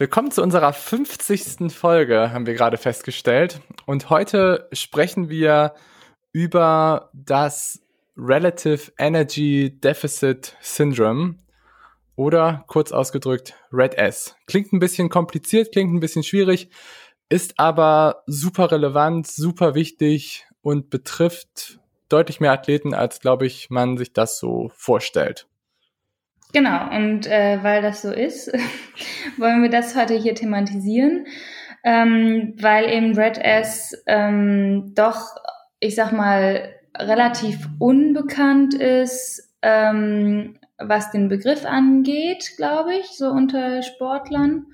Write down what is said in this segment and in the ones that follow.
Willkommen zu unserer 50. Folge, haben wir gerade festgestellt. Und heute sprechen wir über das Relative Energy Deficit Syndrome oder kurz ausgedrückt Red S. Klingt ein bisschen kompliziert, klingt ein bisschen schwierig, ist aber super relevant, super wichtig und betrifft deutlich mehr Athleten, als, glaube ich, man sich das so vorstellt. Genau, und äh, weil das so ist, wollen wir das heute hier thematisieren, ähm, weil eben Red S ähm, doch, ich sag mal, relativ unbekannt ist, ähm, was den Begriff angeht, glaube ich, so unter Sportlern.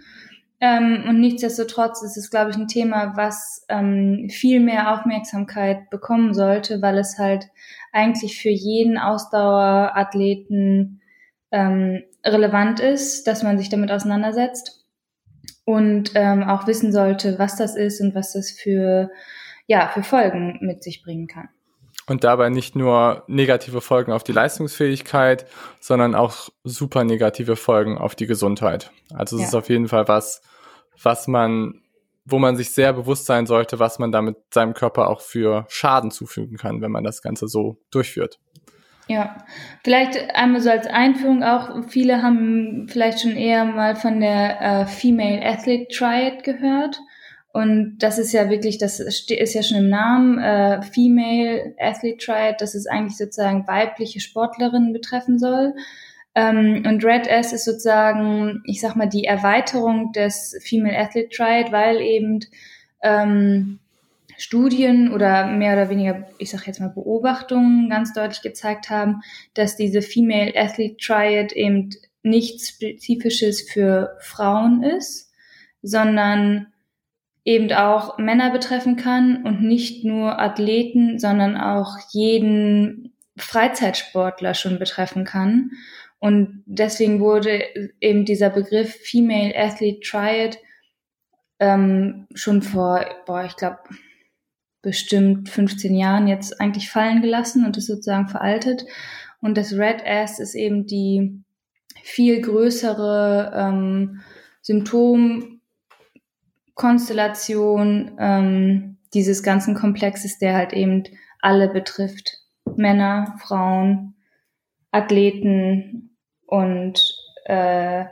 Ähm, und nichtsdestotrotz ist es, glaube ich, ein Thema, was ähm, viel mehr Aufmerksamkeit bekommen sollte, weil es halt eigentlich für jeden Ausdauerathleten ähm, relevant ist, dass man sich damit auseinandersetzt und ähm, auch wissen sollte, was das ist und was das für, ja, für Folgen mit sich bringen kann. Und dabei nicht nur negative Folgen auf die Leistungsfähigkeit, sondern auch super negative Folgen auf die Gesundheit. Also es ja. ist auf jeden Fall was, was man, wo man sich sehr bewusst sein sollte, was man damit seinem Körper auch für Schaden zufügen kann, wenn man das Ganze so durchführt. Ja, vielleicht einmal so als Einführung auch, viele haben vielleicht schon eher mal von der äh, Female Athlete Triad gehört. Und das ist ja wirklich, das ist ja schon im Namen, äh, Female Athlete Triad, dass es eigentlich sozusagen weibliche Sportlerinnen betreffen soll. Ähm, und Red S ist sozusagen, ich sag mal, die Erweiterung des Female Athlete Triad, weil eben ähm, Studien oder mehr oder weniger, ich sage jetzt mal Beobachtungen ganz deutlich gezeigt haben, dass diese Female Athlete Triad eben nichts Spezifisches für Frauen ist, sondern eben auch Männer betreffen kann und nicht nur Athleten, sondern auch jeden Freizeitsportler schon betreffen kann. Und deswegen wurde eben dieser Begriff Female Athlete Triad ähm, schon vor, boah, ich glaube, bestimmt 15 Jahren jetzt eigentlich fallen gelassen und ist sozusagen veraltet. Und das Red S ist eben die viel größere ähm, Symptomkonstellation ähm, dieses ganzen Komplexes, der halt eben alle betrifft. Männer, Frauen, Athleten und äh,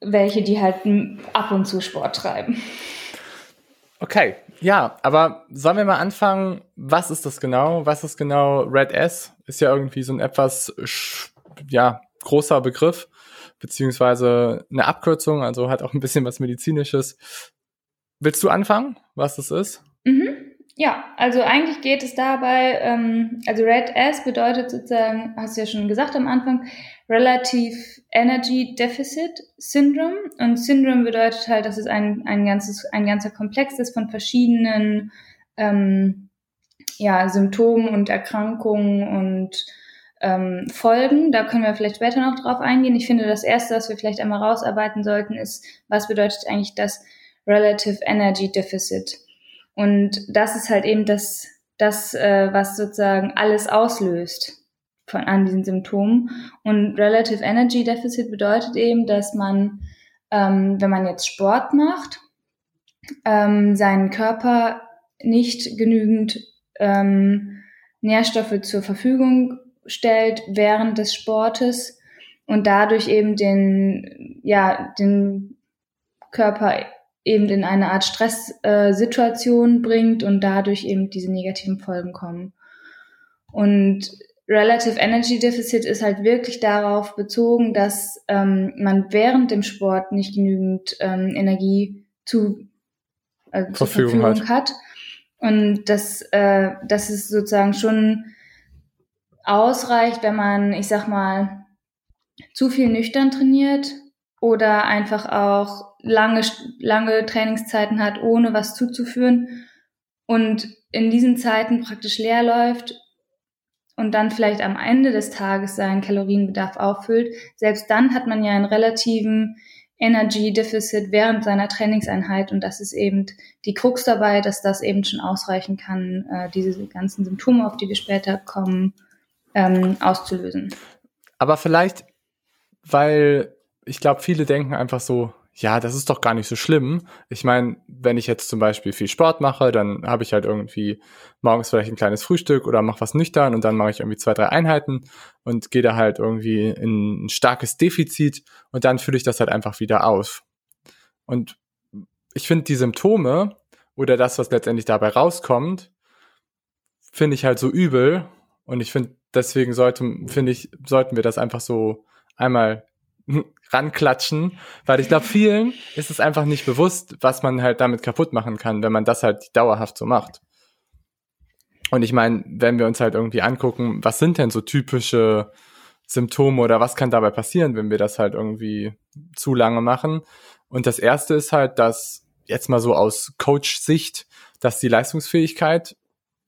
welche, die halt ab und zu Sport treiben. Okay, ja, aber sollen wir mal anfangen? Was ist das genau? Was ist genau Red S? Ist ja irgendwie so ein etwas, ja, großer Begriff, beziehungsweise eine Abkürzung, also hat auch ein bisschen was Medizinisches. Willst du anfangen, was das ist? Mhm. Ja, also eigentlich geht es dabei, ähm, also Red S bedeutet sozusagen, hast du ja schon gesagt am Anfang, Relative Energy Deficit Syndrome. Und Syndrome bedeutet halt, dass es ein, ein, ganzes, ein ganzer Komplex ist von verschiedenen ähm, ja, Symptomen und Erkrankungen und ähm, Folgen. Da können wir vielleicht später noch drauf eingehen. Ich finde, das Erste, was wir vielleicht einmal rausarbeiten sollten, ist, was bedeutet eigentlich das Relative Energy Deficit? Und das ist halt eben das, das äh, was sozusagen alles auslöst von, an diesen Symptomen. Und Relative Energy Deficit bedeutet eben, dass man, ähm, wenn man jetzt Sport macht, ähm, seinen Körper nicht genügend ähm, Nährstoffe zur Verfügung stellt während des Sportes und dadurch eben den, ja, den Körper eben in eine Art Stresssituation äh, bringt und dadurch eben diese negativen Folgen kommen. Und Relative Energy Deficit ist halt wirklich darauf bezogen, dass ähm, man während dem Sport nicht genügend ähm, Energie zu, also zur Verfügung hat. hat. Und dass, äh, dass es sozusagen schon ausreicht, wenn man, ich sag mal, zu viel nüchtern trainiert oder einfach auch lange, lange Trainingszeiten hat, ohne was zuzuführen und in diesen Zeiten praktisch leer läuft und dann vielleicht am Ende des Tages seinen Kalorienbedarf auffüllt, selbst dann hat man ja einen relativen Energy Deficit während seiner Trainingseinheit und das ist eben die Krux dabei, dass das eben schon ausreichen kann, äh, diese ganzen Symptome, auf die wir später kommen, ähm, auszulösen. Aber vielleicht, weil ich glaube, viele denken einfach so, ja, das ist doch gar nicht so schlimm. Ich meine, wenn ich jetzt zum Beispiel viel Sport mache, dann habe ich halt irgendwie morgens vielleicht ein kleines Frühstück oder mache was nüchtern und dann mache ich irgendwie zwei, drei Einheiten und gehe da halt irgendwie in ein starkes Defizit und dann fülle ich das halt einfach wieder auf. Und ich finde die Symptome oder das, was letztendlich dabei rauskommt, finde ich halt so übel und ich finde, deswegen sollte, finde ich, sollten wir das einfach so einmal ranklatschen, weil ich glaube, vielen ist es einfach nicht bewusst, was man halt damit kaputt machen kann, wenn man das halt dauerhaft so macht. Und ich meine, wenn wir uns halt irgendwie angucken, was sind denn so typische Symptome oder was kann dabei passieren, wenn wir das halt irgendwie zu lange machen? Und das erste ist halt, dass jetzt mal so aus Coach-Sicht, dass die Leistungsfähigkeit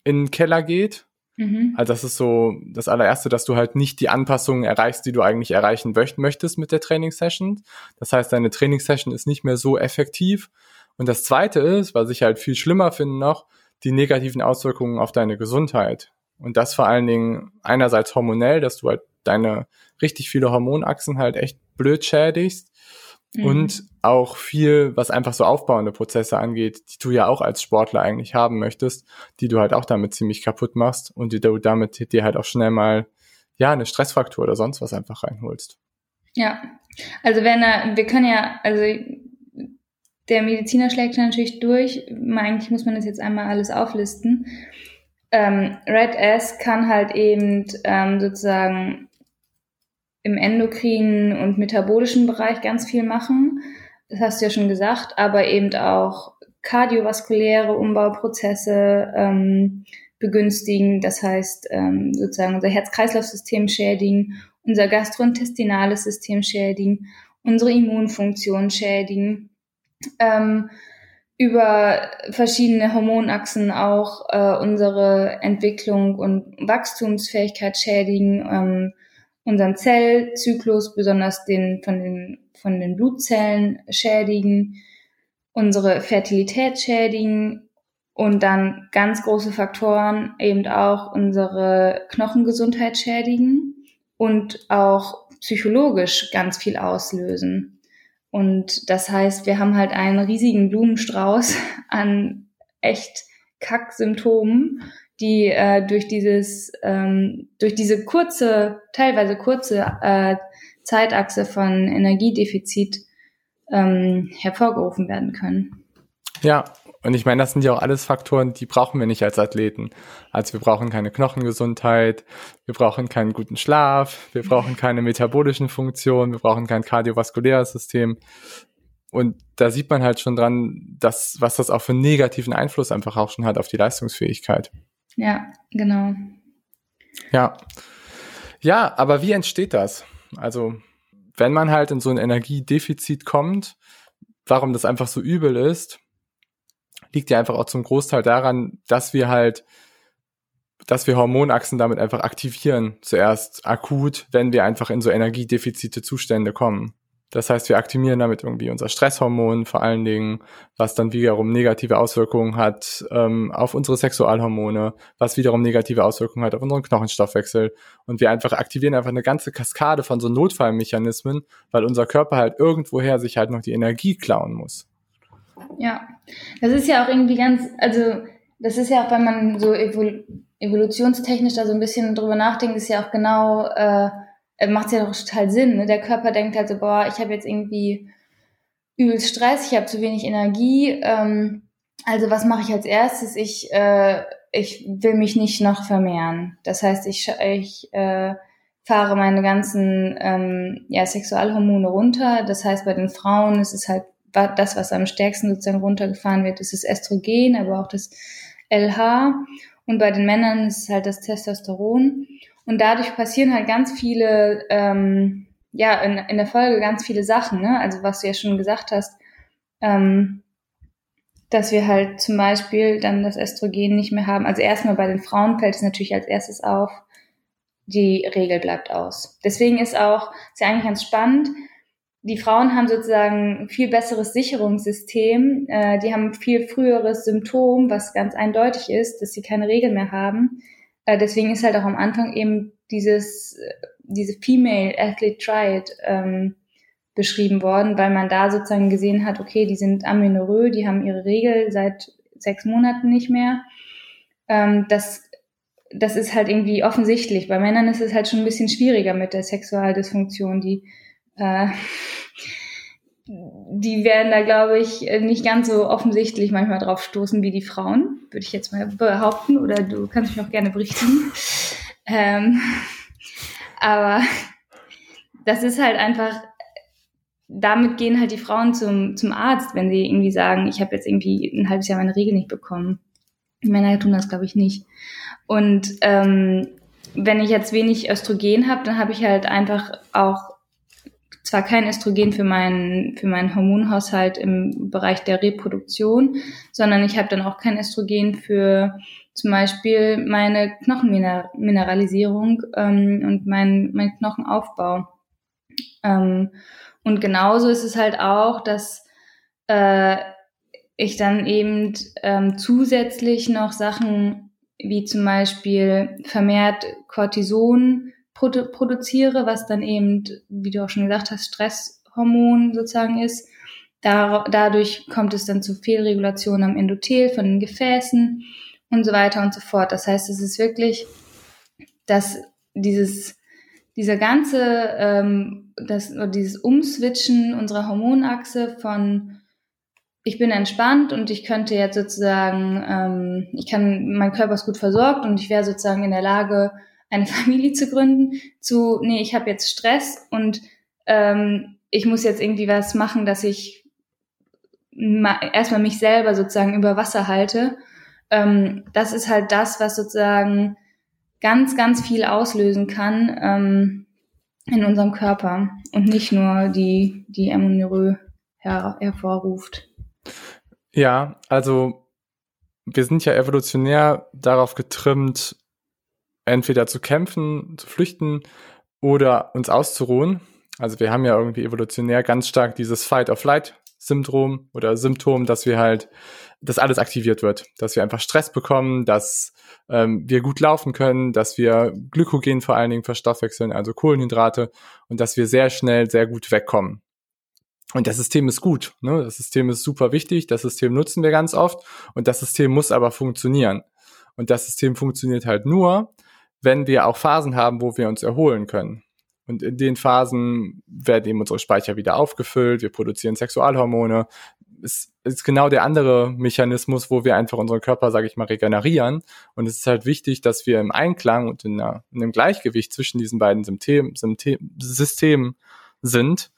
in den Keller geht Mhm. Also das ist so das allererste, dass du halt nicht die Anpassungen erreichst, die du eigentlich erreichen möchtest mit der Trainingssession. Das heißt, deine Trainingssession ist nicht mehr so effektiv. Und das zweite ist, was ich halt viel schlimmer finde noch, die negativen Auswirkungen auf deine Gesundheit. Und das vor allen Dingen einerseits hormonell, dass du halt deine richtig viele Hormonachsen halt echt blöd schädigst mhm. und auch viel, was einfach so aufbauende Prozesse angeht, die du ja auch als Sportler eigentlich haben möchtest, die du halt auch damit ziemlich kaputt machst und die du damit dir halt auch schnell mal ja eine Stressfraktur oder sonst was einfach reinholst. Ja, also wenn er, wir können ja, also der Mediziner schlägt natürlich durch. Eigentlich muss man das jetzt einmal alles auflisten. Ähm, Red S kann halt eben ähm, sozusagen im endokrinen und metabolischen Bereich ganz viel machen. Das hast du ja schon gesagt, aber eben auch kardiovaskuläre Umbauprozesse ähm, begünstigen. Das heißt, ähm, sozusagen unser Herz-Kreislauf-System schädigen, unser gastrointestinales System schädigen, unsere Immunfunktion schädigen. Ähm, über verschiedene Hormonachsen auch äh, unsere Entwicklung und Wachstumsfähigkeit schädigen, ähm, unseren Zellzyklus, besonders den von den, von den Blutzellen schädigen, unsere Fertilität schädigen und dann ganz große Faktoren eben auch unsere Knochengesundheit schädigen und auch psychologisch ganz viel auslösen. Und das heißt, wir haben halt einen riesigen Blumenstrauß an echt Kack-Symptomen, die äh, durch dieses, ähm, durch diese kurze, teilweise kurze äh, Zeitachse von Energiedefizit ähm, hervorgerufen werden können. Ja, und ich meine, das sind ja auch alles Faktoren, die brauchen wir nicht als Athleten. Also wir brauchen keine Knochengesundheit, wir brauchen keinen guten Schlaf, wir brauchen keine metabolischen Funktionen, wir brauchen kein kardiovaskuläres System. Und da sieht man halt schon dran, dass, was das auch für einen negativen Einfluss einfach auch schon hat auf die Leistungsfähigkeit. Ja, genau. Ja. Ja, aber wie entsteht das? Also, wenn man halt in so ein Energiedefizit kommt, warum das einfach so übel ist, liegt ja einfach auch zum Großteil daran, dass wir halt, dass wir Hormonachsen damit einfach aktivieren, zuerst akut, wenn wir einfach in so Energiedefizite Zustände kommen. Das heißt, wir aktivieren damit irgendwie unser Stresshormon vor allen Dingen, was dann wiederum negative Auswirkungen hat ähm, auf unsere Sexualhormone, was wiederum negative Auswirkungen hat auf unseren Knochenstoffwechsel. Und wir einfach aktivieren einfach eine ganze Kaskade von so Notfallmechanismen, weil unser Körper halt irgendwoher sich halt noch die Energie klauen muss. Ja, das ist ja auch irgendwie ganz, also das ist ja auch, wenn man so evol evolutionstechnisch da so ein bisschen drüber nachdenkt, ist ja auch genau äh, äh, macht ja doch total Sinn. Ne? Der Körper denkt halt so, boah, ich habe jetzt irgendwie übelst Stress, ich habe zu wenig Energie. Ähm, also was mache ich als erstes? Ich, äh, ich will mich nicht noch vermehren. Das heißt, ich, ich äh, fahre meine ganzen ähm, ja, Sexualhormone runter. Das heißt, bei den Frauen ist es halt das, was am stärksten sozusagen runtergefahren wird, ist das Östrogen, aber auch das LH. Und bei den Männern ist es halt das Testosteron. Und dadurch passieren halt ganz viele ähm, ja, in, in der Folge ganz viele Sachen, ne? Also was du ja schon gesagt hast, ähm, dass wir halt zum Beispiel dann das Östrogen nicht mehr haben. Also erstmal bei den Frauen fällt es natürlich als erstes auf, die Regel bleibt aus. Deswegen ist auch, ist ja eigentlich ganz spannend, die Frauen haben sozusagen ein viel besseres Sicherungssystem, äh, die haben viel früheres Symptom, was ganz eindeutig ist, dass sie keine Regel mehr haben. Äh, deswegen ist halt auch am Anfang eben dieses, diese Female Athlete Triad ähm, beschrieben worden, weil man da sozusagen gesehen hat, okay, die sind amenorrhoe, die haben ihre Regel seit sechs Monaten nicht mehr. Ähm, das, das ist halt irgendwie offensichtlich. Bei Männern ist es halt schon ein bisschen schwieriger mit der Sexualdysfunktion, die äh, die werden da, glaube ich, nicht ganz so offensichtlich manchmal drauf stoßen wie die Frauen, würde ich jetzt mal behaupten. Oder du kannst mich auch gerne berichten. Ähm, aber das ist halt einfach, damit gehen halt die Frauen zum, zum Arzt, wenn sie irgendwie sagen, ich habe jetzt irgendwie ein halbes Jahr meine Regel nicht bekommen. Männer tun das, glaube ich, nicht. Und ähm, wenn ich jetzt wenig Östrogen habe, dann habe ich halt einfach auch zwar kein Östrogen für meinen, für meinen Hormonhaushalt im Bereich der Reproduktion, sondern ich habe dann auch kein Östrogen für zum Beispiel meine Knochenmineralisierung ähm, und mein, mein Knochenaufbau. Ähm, und genauso ist es halt auch, dass äh, ich dann eben ähm, zusätzlich noch Sachen wie zum Beispiel vermehrt Cortison produ produziere, was dann eben, wie du auch schon gesagt hast, Stresshormon sozusagen ist. Da, dadurch kommt es dann zu Fehlregulation am Endothel von den Gefäßen und so weiter und so fort. Das heißt, es ist wirklich, dass dieses, dieser ganze, ähm, das, dieses Umswitchen unserer Hormonachse von ich bin entspannt und ich könnte jetzt sozusagen, ähm, ich kann, mein Körper ist gut versorgt und ich wäre sozusagen in der Lage, eine Familie zu gründen, zu, nee, ich habe jetzt Stress und ähm, ich muss jetzt irgendwie was machen, dass ich erstmal mich selber sozusagen über Wasser halte. Ähm, das ist halt das, was sozusagen ganz, ganz viel auslösen kann ähm, in unserem Körper und nicht nur die, die Amenorrhoe her hervorruft. Ja, also wir sind ja evolutionär darauf getrimmt, entweder zu kämpfen, zu flüchten oder uns auszuruhen. Also wir haben ja irgendwie evolutionär ganz stark dieses Fight-of-Flight-Syndrom oder Symptom, dass wir halt, dass alles aktiviert wird, dass wir einfach Stress bekommen, dass ähm, wir gut laufen können, dass wir Glykogen vor allen Dingen verstoffwechseln, also Kohlenhydrate und dass wir sehr schnell sehr gut wegkommen. Und das System ist gut, ne? das System ist super wichtig, das System nutzen wir ganz oft und das System muss aber funktionieren. Und das System funktioniert halt nur, wenn wir auch Phasen haben, wo wir uns erholen können. Und in den Phasen werden eben unsere Speicher wieder aufgefüllt, wir produzieren Sexualhormone. Es ist genau der andere Mechanismus, wo wir einfach unseren Körper, sage ich mal, regenerieren. Und es ist halt wichtig, dass wir im Einklang und in, einer, in einem Gleichgewicht zwischen diesen beiden Symptom, Symptom, Systemen sind.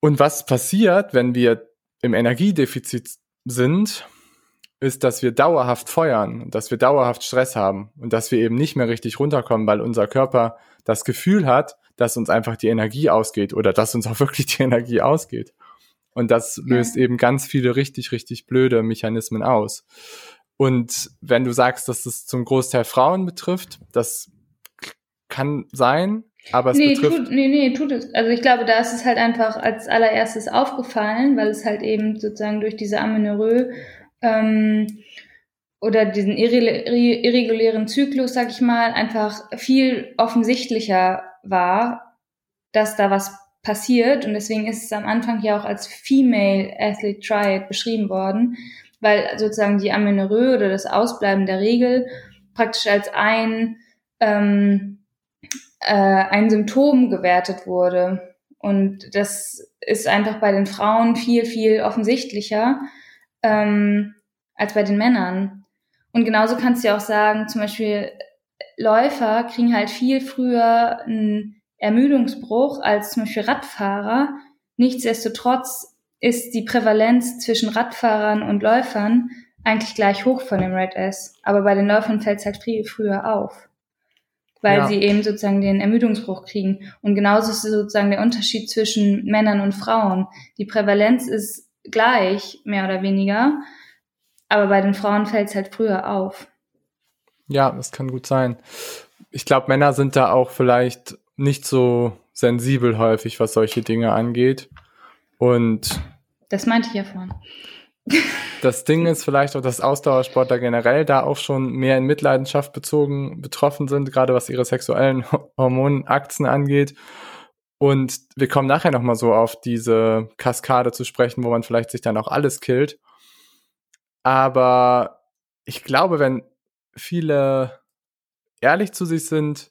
Und was passiert, wenn wir im Energiedefizit sind, ist, dass wir dauerhaft feuern, dass wir dauerhaft Stress haben und dass wir eben nicht mehr richtig runterkommen, weil unser Körper das Gefühl hat, dass uns einfach die Energie ausgeht oder dass uns auch wirklich die Energie ausgeht. Und das löst ja. eben ganz viele richtig, richtig blöde Mechanismen aus. Und wenn du sagst, dass es zum Großteil Frauen betrifft, das kann sein, aber es nee, betrifft. Tut, nee, nee, tut es. Also ich glaube, da ist es halt einfach als allererstes aufgefallen, weil es halt eben sozusagen durch diese Amenorrhoe ähm, oder diesen irregulären Zyklus, sag ich mal, einfach viel offensichtlicher war, dass da was passiert. Und deswegen ist es am Anfang ja auch als Female Athlete Triad beschrieben worden, weil sozusagen die Amenorrhoe oder das Ausbleiben der Regel praktisch als ein, ähm, äh, ein Symptom gewertet wurde. Und das ist einfach bei den Frauen viel, viel offensichtlicher ähm, als bei den Männern. Und genauso kannst du ja auch sagen, zum Beispiel Läufer kriegen halt viel früher einen Ermüdungsbruch als zum Beispiel Radfahrer. Nichtsdestotrotz ist die Prävalenz zwischen Radfahrern und Läufern eigentlich gleich hoch von dem Red S. Aber bei den Läufern fällt es halt viel früher auf. weil Ja. sie eben sozusagen den Ermüdungsbruch kriegen. Und genauso ist sozusagen der Unterschied zwischen Männern und Frauen. Die Prävalenz ist gleich, mehr oder weniger, aber bei den Frauen fällt es halt früher auf. Ja, das kann gut sein. Ich glaube, Männer sind da auch vielleicht nicht so sensibel häufig, was solche Dinge angeht. Und Das meinte ich ja vorhin. das Ding ist vielleicht auch, dass Ausdauersportler generell da auch schon mehr in Mitleidenschaft bezogen betroffen sind, gerade was ihre sexuellen Hormonachsen angeht. Und wir kommen nachher noch mal so auf diese Kaskade zu sprechen, wo man vielleicht sich dann auch alles killt. Aber ich glaube, wenn viele ehrlich zu sich sind,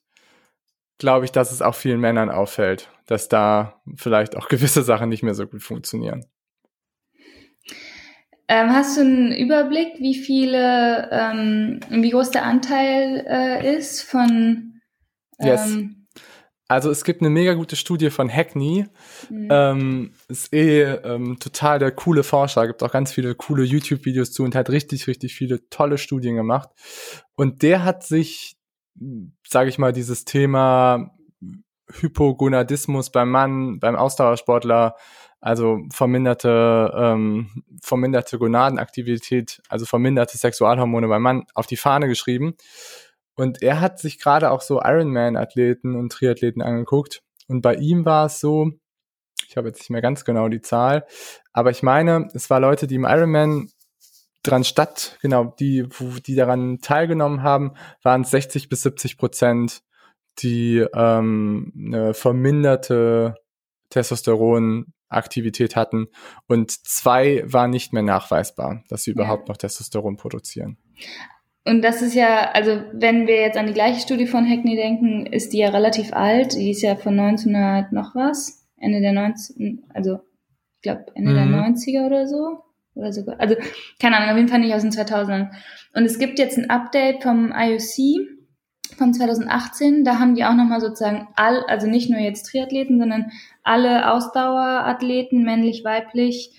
glaube ich, dass es auch vielen Männern auffällt, dass da vielleicht auch gewisse Sachen nicht mehr so gut funktionieren. Ähm, hast du einen Überblick, wie viele, ähm, wie groß der Anteil äh, ist von Yes. Also es gibt eine mega gute Studie von Hackney. mh, Ähm, ist eh ähm, total der coole Forscher, gibt auch ganz viele coole YouTube-Videos zu und hat richtig, richtig viele tolle Studien gemacht. Und der hat sich, sage ich mal, dieses Thema Hypogonadismus beim Mann, beim Ausdauersportler, also verminderte, ähm, verminderte Gonadenaktivität, also verminderte Sexualhormone beim Mann auf die Fahne geschrieben. Und er hat sich gerade auch so Ironman-Athleten und Triathleten angeguckt. Und bei ihm war es so, ich habe jetzt nicht mehr ganz genau die Zahl, aber ich meine, es war Leute, die im Ironman dran statt, genau, die, wo, die daran teilgenommen haben, waren es 60 bis 70 Prozent, die ähm, eine verminderte Testosteronaktivität hatten und zwei waren nicht mehr nachweisbar, dass sie Ja. überhaupt noch Testosteron produzieren. Und das ist ja, also wenn wir jetzt an die gleiche Studie von Hackney denken, ist die ja relativ alt. Die ist ja von 1900 noch was. Ende der 90, also ich glaube Ende der Mhm. 90er oder so. Oder sogar, also keine Ahnung, auf jeden Fall nicht aus den 2000ern. Und es gibt jetzt ein Update vom IOC von 2018. Da haben die auch nochmal sozusagen all, also nicht nur jetzt Triathleten, sondern alle Ausdauerathleten, männlich, weiblich,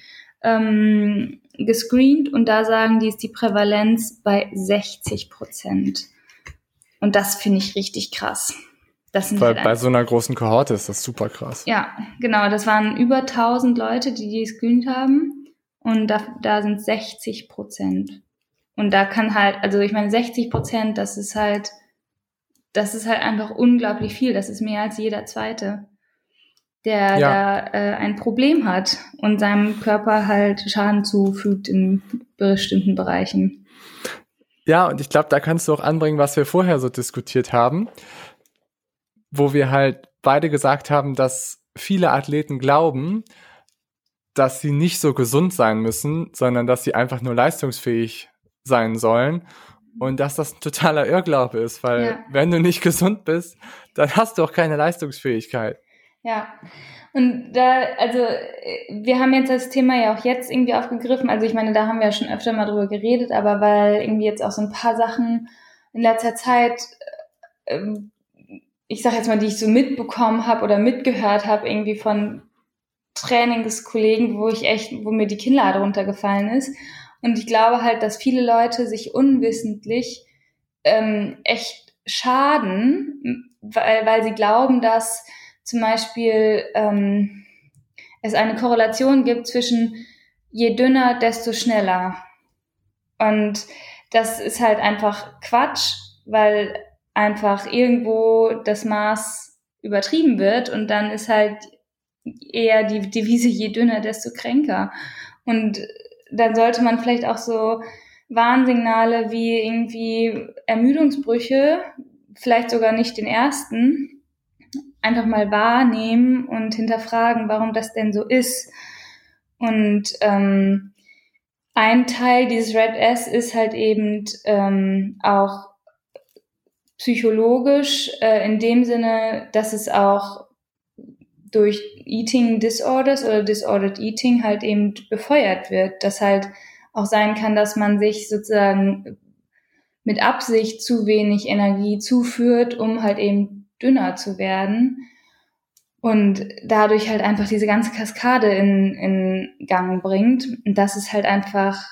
ähm, gescreent und da sagen die, ist die Prävalenz bei 60 Prozent. Und das finde ich richtig krass. Das sind Weil halt bei so einer großen Kohorte ist das super krass. ja, genau, das waren über 1000 Leute, die die gescreent haben und da, da sind 60 Prozent. Und da kann halt, also ich meine 60 Prozent, das ist halt, das ist halt einfach unglaublich viel. Das ist mehr als jeder Zweite, der Ja. da äh, ein Problem hat und seinem Körper halt Schaden zufügt in bestimmten Bereichen. Ja, und ich glaube, da kannst du auch anbringen, was wir vorher so diskutiert haben, wo wir halt beide gesagt haben, dass viele Athleten glauben, dass sie nicht so gesund sein müssen, sondern dass sie einfach nur leistungsfähig sein sollen. Und dass das ein totaler Irrglaube ist, weil Ja. wenn du nicht gesund bist, dann hast du auch keine Leistungsfähigkeit. Ja, und da, also wir haben jetzt das Thema ja auch jetzt irgendwie aufgegriffen. Also ich meine, da haben wir ja schon öfter mal drüber geredet, aber weil irgendwie jetzt auch so ein paar Sachen in letzter Zeit, äh, ähm, ich sag jetzt mal, die ich so mitbekommen habe oder mitgehört habe, irgendwie von Trainingskollegen, wo ich echt, wo mir die Kinnlade runtergefallen ist. Und ich glaube halt, dass viele Leute sich unwissentlich ähm, echt schaden, weil, weil sie glauben, dass zum Beispiel ähm, es eine Korrelation gibt zwischen je dünner, desto schneller. Und das ist halt einfach Quatsch, weil einfach irgendwo das Maß übertrieben wird und dann ist halt eher die Devise, je dünner, desto kränker. Und dann sollte man vielleicht auch so Warnsignale wie irgendwie Ermüdungsbrüche, vielleicht sogar nicht den ersten, einfach mal wahrnehmen und hinterfragen, warum das denn so ist. Und ähm, ein Teil dieses Red S ist halt eben ähm, auch psychologisch äh, in dem Sinne, dass es auch durch Eating Disorders oder Disordered Eating halt eben befeuert wird, dass halt auch sein kann, dass man sich sozusagen mit Absicht zu wenig Energie zuführt, um halt eben dünner zu werden und dadurch halt einfach diese ganze Kaskade in, in Gang bringt. Und das ist halt einfach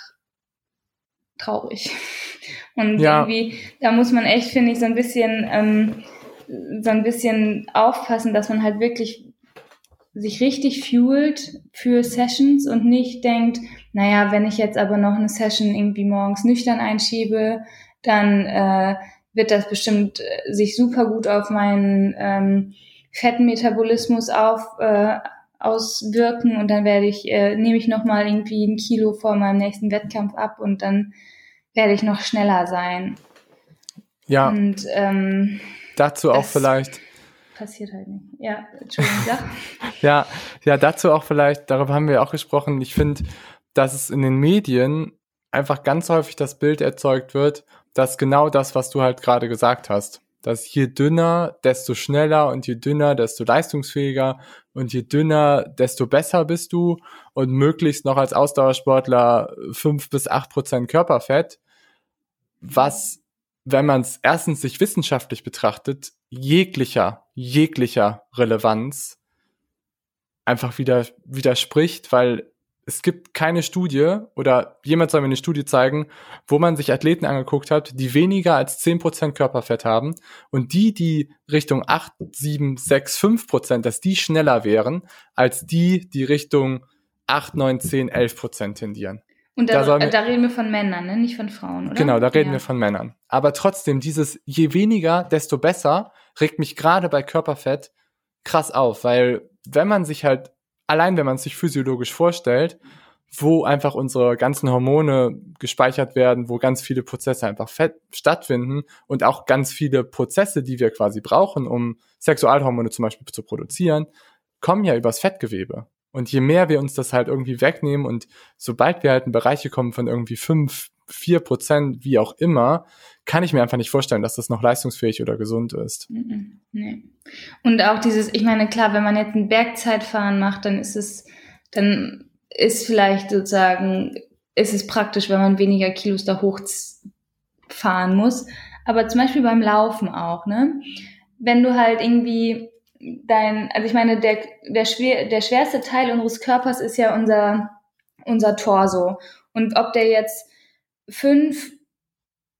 traurig. Und Ja. irgendwie, da muss man echt, finde ich, so ein bisschen ähm, so ein bisschen aufpassen, dass man halt wirklich sich richtig fuelt für Sessions und nicht denkt, naja, wenn ich jetzt aber noch eine Session irgendwie morgens nüchtern einschiebe, dann äh, wird das bestimmt äh, sich super gut auf meinen ähm, Fettmetabolismus auf, äh, auswirken und dann werde ich, äh, nehme ich nochmal irgendwie ein Kilo vor meinem nächsten Wettkampf ab und dann werde ich noch schneller sein. Ja. Und ähm, dazu auch vielleicht. Passiert halt nicht. Ja, Entschuldigung, ja. ja, ja, dazu auch vielleicht, darüber haben wir auch gesprochen. Ich finde, dass es in den Medien einfach ganz häufig das Bild erzeugt wird, dass genau das, was du halt gerade gesagt hast, dass je dünner, desto schneller und je dünner, desto leistungsfähiger und je dünner, desto besser bist du und möglichst noch als Ausdauersportler fünf bis acht Prozent Körperfett, was, wenn man es erstens sich wissenschaftlich betrachtet, jeglicher, jeglicher Relevanz einfach wieder widerspricht, weil es gibt keine Studie oder jemand soll mir eine Studie zeigen, wo man sich Athleten angeguckt hat, die weniger als 10% Körperfett haben und die, die Richtung 8, 7, 6, 5%, dass die schneller wären als die, die Richtung 8, 9, 10, 11% tendieren. Und da, da, da, reden wir von Männern, ne? nicht von Frauen, oder? Genau, da reden ja. wir von Männern. Aber trotzdem, dieses je weniger, desto besser, regt mich gerade bei Körperfett krass auf, weil wenn man sich halt allein wenn man sich physiologisch vorstellt, wo einfach unsere ganzen Hormone gespeichert werden, wo ganz viele Prozesse einfach stattfinden und auch ganz viele Prozesse, die wir quasi brauchen, um Sexualhormone zum Beispiel zu produzieren, kommen ja übers Fettgewebe. Und je mehr wir uns das halt irgendwie wegnehmen und sobald wir halt in Bereiche kommen von irgendwie fünf, vier Prozent, wie auch immer, kann ich mir einfach nicht vorstellen, dass das noch leistungsfähig oder gesund ist. Nee. Und auch dieses, ich meine, klar, wenn man jetzt ein Bergzeitfahren macht, dann ist es, dann ist vielleicht sozusagen, ist es praktisch, wenn man weniger Kilos da hochfahren muss. Aber zum Beispiel beim Laufen auch, ne? Wenn du halt irgendwie dein, also ich meine, der, der, schwer, der schwerste Teil unseres Körpers ist ja unser, unser Torso. Und ob der jetzt fünf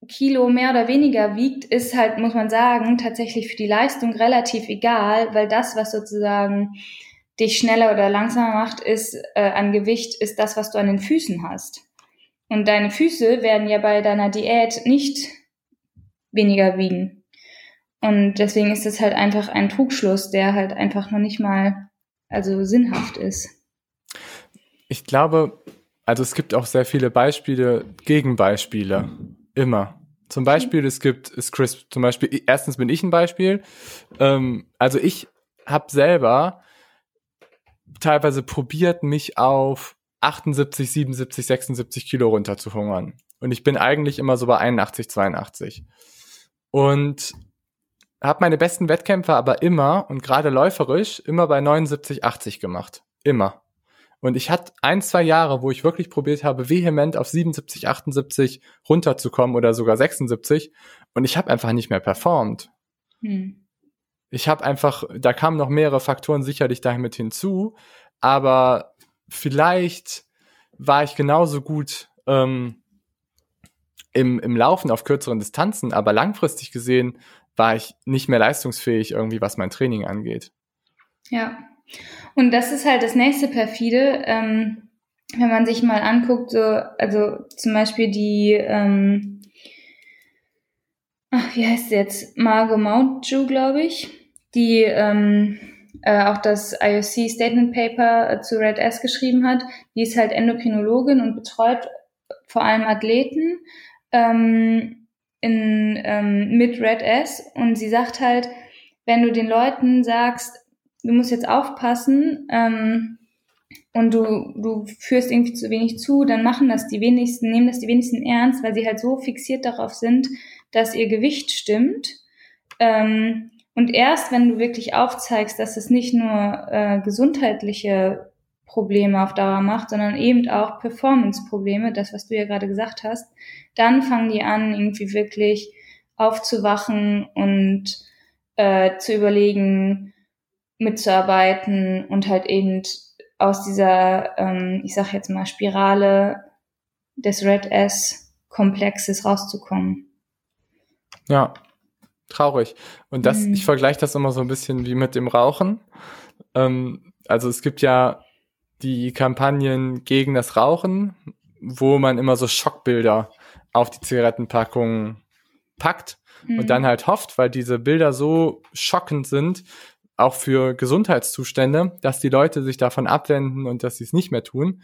Kilo mehr oder weniger wiegt, ist halt, muss man sagen, tatsächlich für die Leistung relativ egal, weil das, was sozusagen dich schneller oder langsamer macht, ist äh, an Gewicht, ist das, was du an den Füßen hast. Und deine Füße werden ja bei deiner Diät nicht weniger wiegen. Und deswegen ist es halt einfach ein Trugschluss, der halt einfach noch nicht mal also sinnhaft ist. Ich glaube, also es gibt auch sehr viele Beispiele, Gegenbeispiele. Immer. Zum Beispiel, es gibt, ist Chris, zum Beispiel, erstens bin ich ein Beispiel. Ähm, also ich habe selber teilweise probiert, mich auf 78, 77, 76 Kilo runter zu hungern. Und ich bin eigentlich immer so bei 81, 82. Und habe meine besten Wettkämpfe aber immer und gerade läuferisch immer bei 79, 80 gemacht. Immer. Und ich hatte ein, zwei Jahre, wo ich wirklich probiert habe, vehement auf 77, 78 runterzukommen oder sogar 76. Und ich habe einfach nicht mehr performt. Hm. Ich habe einfach, da kamen noch mehrere Faktoren sicherlich damit hinzu, aber vielleicht war ich genauso gut ähm, im, im Laufen auf kürzeren Distanzen, aber langfristig gesehen war ich nicht mehr leistungsfähig irgendwie, was mein Training angeht. Ja, und das ist halt das nächste perfide, ähm, wenn man sich mal anguckt, so, also zum Beispiel die, ähm, ach, wie heißt sie jetzt? Margot Mountju, glaube ich, die ähm, äh, auch das IOC Statement Paper äh, zu Red S geschrieben hat. Die ist halt Endokrinologin und betreut vor allem Athleten ähm, in, ähm, mit Red S. Und sie sagt halt, wenn du den Leuten sagst, du musst jetzt aufpassen ähm, und du, du führst irgendwie zu wenig zu, dann machen das die wenigsten, nehmen das die wenigsten ernst, weil sie halt so fixiert darauf sind, dass ihr Gewicht stimmt. Ähm, und erst wenn du wirklich aufzeigst, dass es nicht nur äh, gesundheitliche Probleme auf Dauer macht, sondern eben auch Performance-Probleme, das, was du ja gerade gesagt hast, dann fangen die an, irgendwie wirklich aufzuwachen und äh, zu überlegen, mitzuarbeiten und halt eben aus dieser, ähm, ich sag jetzt mal, Spirale des Red S-Komplexes rauszukommen. Ja, traurig. Und das, Mhm. ich vergleiche das immer so ein bisschen wie mit dem Rauchen. Ähm, also es gibt ja die Kampagnen gegen das Rauchen, wo man immer so Schockbilder auf die Zigarettenpackungen packt Mhm. und dann halt hofft, weil diese Bilder so schockend sind, auch für Gesundheitszustände, dass die Leute sich davon abwenden und dass sie es nicht mehr tun.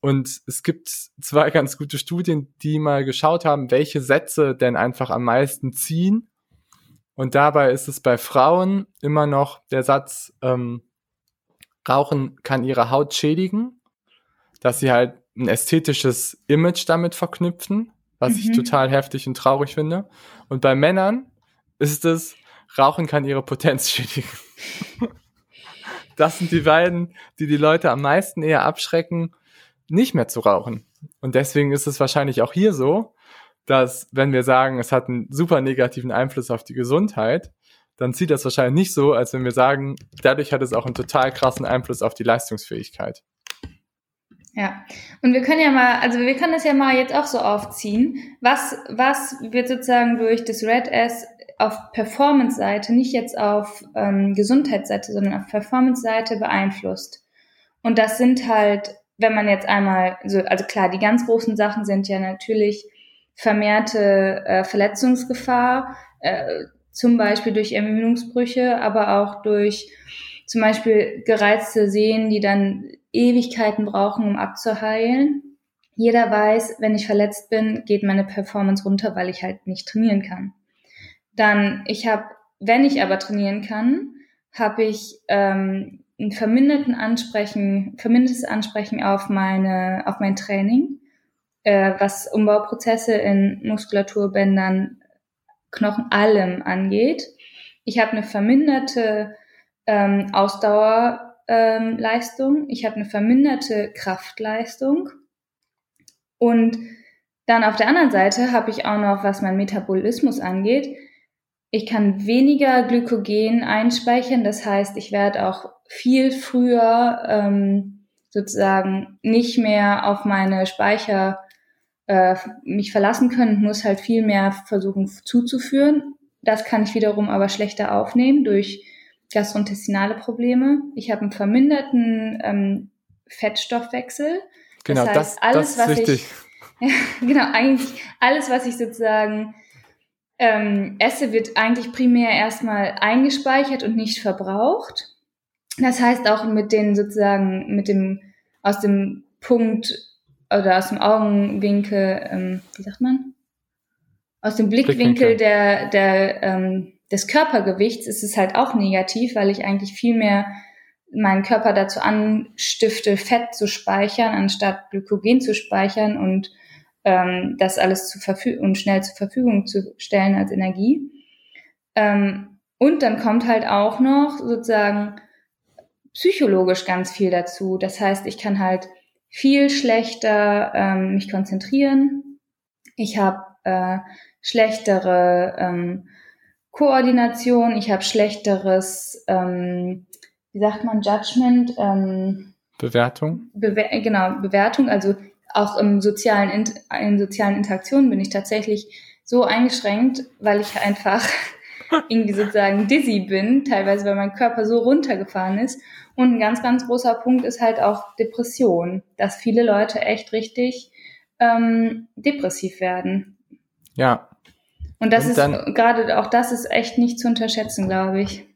Und es gibt zwei ganz gute Studien, die mal geschaut haben, welche Sätze denn einfach am meisten ziehen. Und dabei ist es bei Frauen immer noch der Satz, ähm, Rauchen kann ihre Haut schädigen, dass sie halt ein ästhetisches Image damit verknüpfen, was ich Mhm. total heftig und traurig finde. Und bei Männern ist es, Rauchen kann ihre Potenz schädigen. Das sind die beiden, die die Leute am meisten eher abschrecken, nicht mehr zu rauchen. Und deswegen ist es wahrscheinlich auch hier so, dass wenn wir sagen, es hat einen super negativen Einfluss auf die Gesundheit, dann sieht das wahrscheinlich nicht so, als wenn wir sagen, dadurch hat es auch einen total krassen Einfluss auf die Leistungsfähigkeit. Ja, und wir können ja mal, also wir können das ja mal jetzt auch so aufziehen. Was, was wird sozusagen durch das Red S auf Performance-Seite, nicht jetzt auf ähm, Gesundheitsseite, sondern auf Performance-Seite beeinflusst? Und das sind halt, wenn man jetzt einmal, so, also klar, die ganz großen Sachen sind ja natürlich vermehrte äh, Verletzungsgefahr, äh, zum Beispiel durch Ermüdungsbrüche, aber auch durch zum Beispiel gereizte Sehnen, die dann Ewigkeiten brauchen, um abzuheilen. Jeder weiß, wenn ich verletzt bin, geht meine Performance runter, weil ich halt nicht trainieren kann. Dann, ich habe, wenn ich aber trainieren kann, habe ich ähm, ein verminderten Ansprechen, vermindertes Ansprechen auf meine, auf mein Training, äh, was Umbauprozesse in Muskulaturbändern, Knochen, allem angeht. Ich habe eine verminderte ähm, Ausdauerleistung, ähm, ich habe eine verminderte Kraftleistung und dann auf der anderen Seite habe ich auch noch, was mein Metabolismus angeht, ich kann weniger Glykogen einspeichern, das heißt, ich werde auch viel früher ähm, sozusagen nicht mehr auf meine Speicher äh, mich verlassen können und muss halt viel mehr versuchen zuzuführen. Das kann ich wiederum aber schlechter aufnehmen durch gastrointestinale Probleme. Ich habe einen verminderten ähm, Fettstoffwechsel. Genau, das, heißt, das, alles, das ist was wichtig. Ich, genau, eigentlich alles, was ich sozusagen ähm, esse, wird eigentlich primär erstmal eingespeichert und nicht verbraucht. Das heißt auch mit den sozusagen, mit dem, aus dem Punkt oder aus dem Augenwinkel, ähm, wie sagt man? Aus dem Blickwinkel, Blickwinkel. der, der, ähm, des Körpergewichts ist es halt auch negativ, weil ich eigentlich viel mehr meinen Körper dazu anstifte, Fett zu speichern, anstatt Glykogen zu speichern und ähm, das alles zu verfügen und schnell zur Verfügung zu stellen als Energie. Ähm, und dann kommt halt auch noch sozusagen psychologisch ganz viel dazu. Das heißt, ich kann halt viel schlechter ähm, mich konzentrieren. Ich habe äh, schlechtere ähm, Koordination, ich habe schlechteres, ähm, wie sagt man, Judgment, ähm, Bewertung. Bewer genau, Bewertung, also auch im sozialen, in sozialen Interaktionen bin ich tatsächlich so eingeschränkt, weil ich einfach irgendwie sozusagen dizzy bin, teilweise weil mein Körper so runtergefahren ist. Und ein ganz, ganz großer Punkt ist halt auch Depression, dass viele Leute echt richtig ähm, depressiv werden. Ja. Und das Und ist gerade auch das ist echt nicht zu unterschätzen, glaube ich.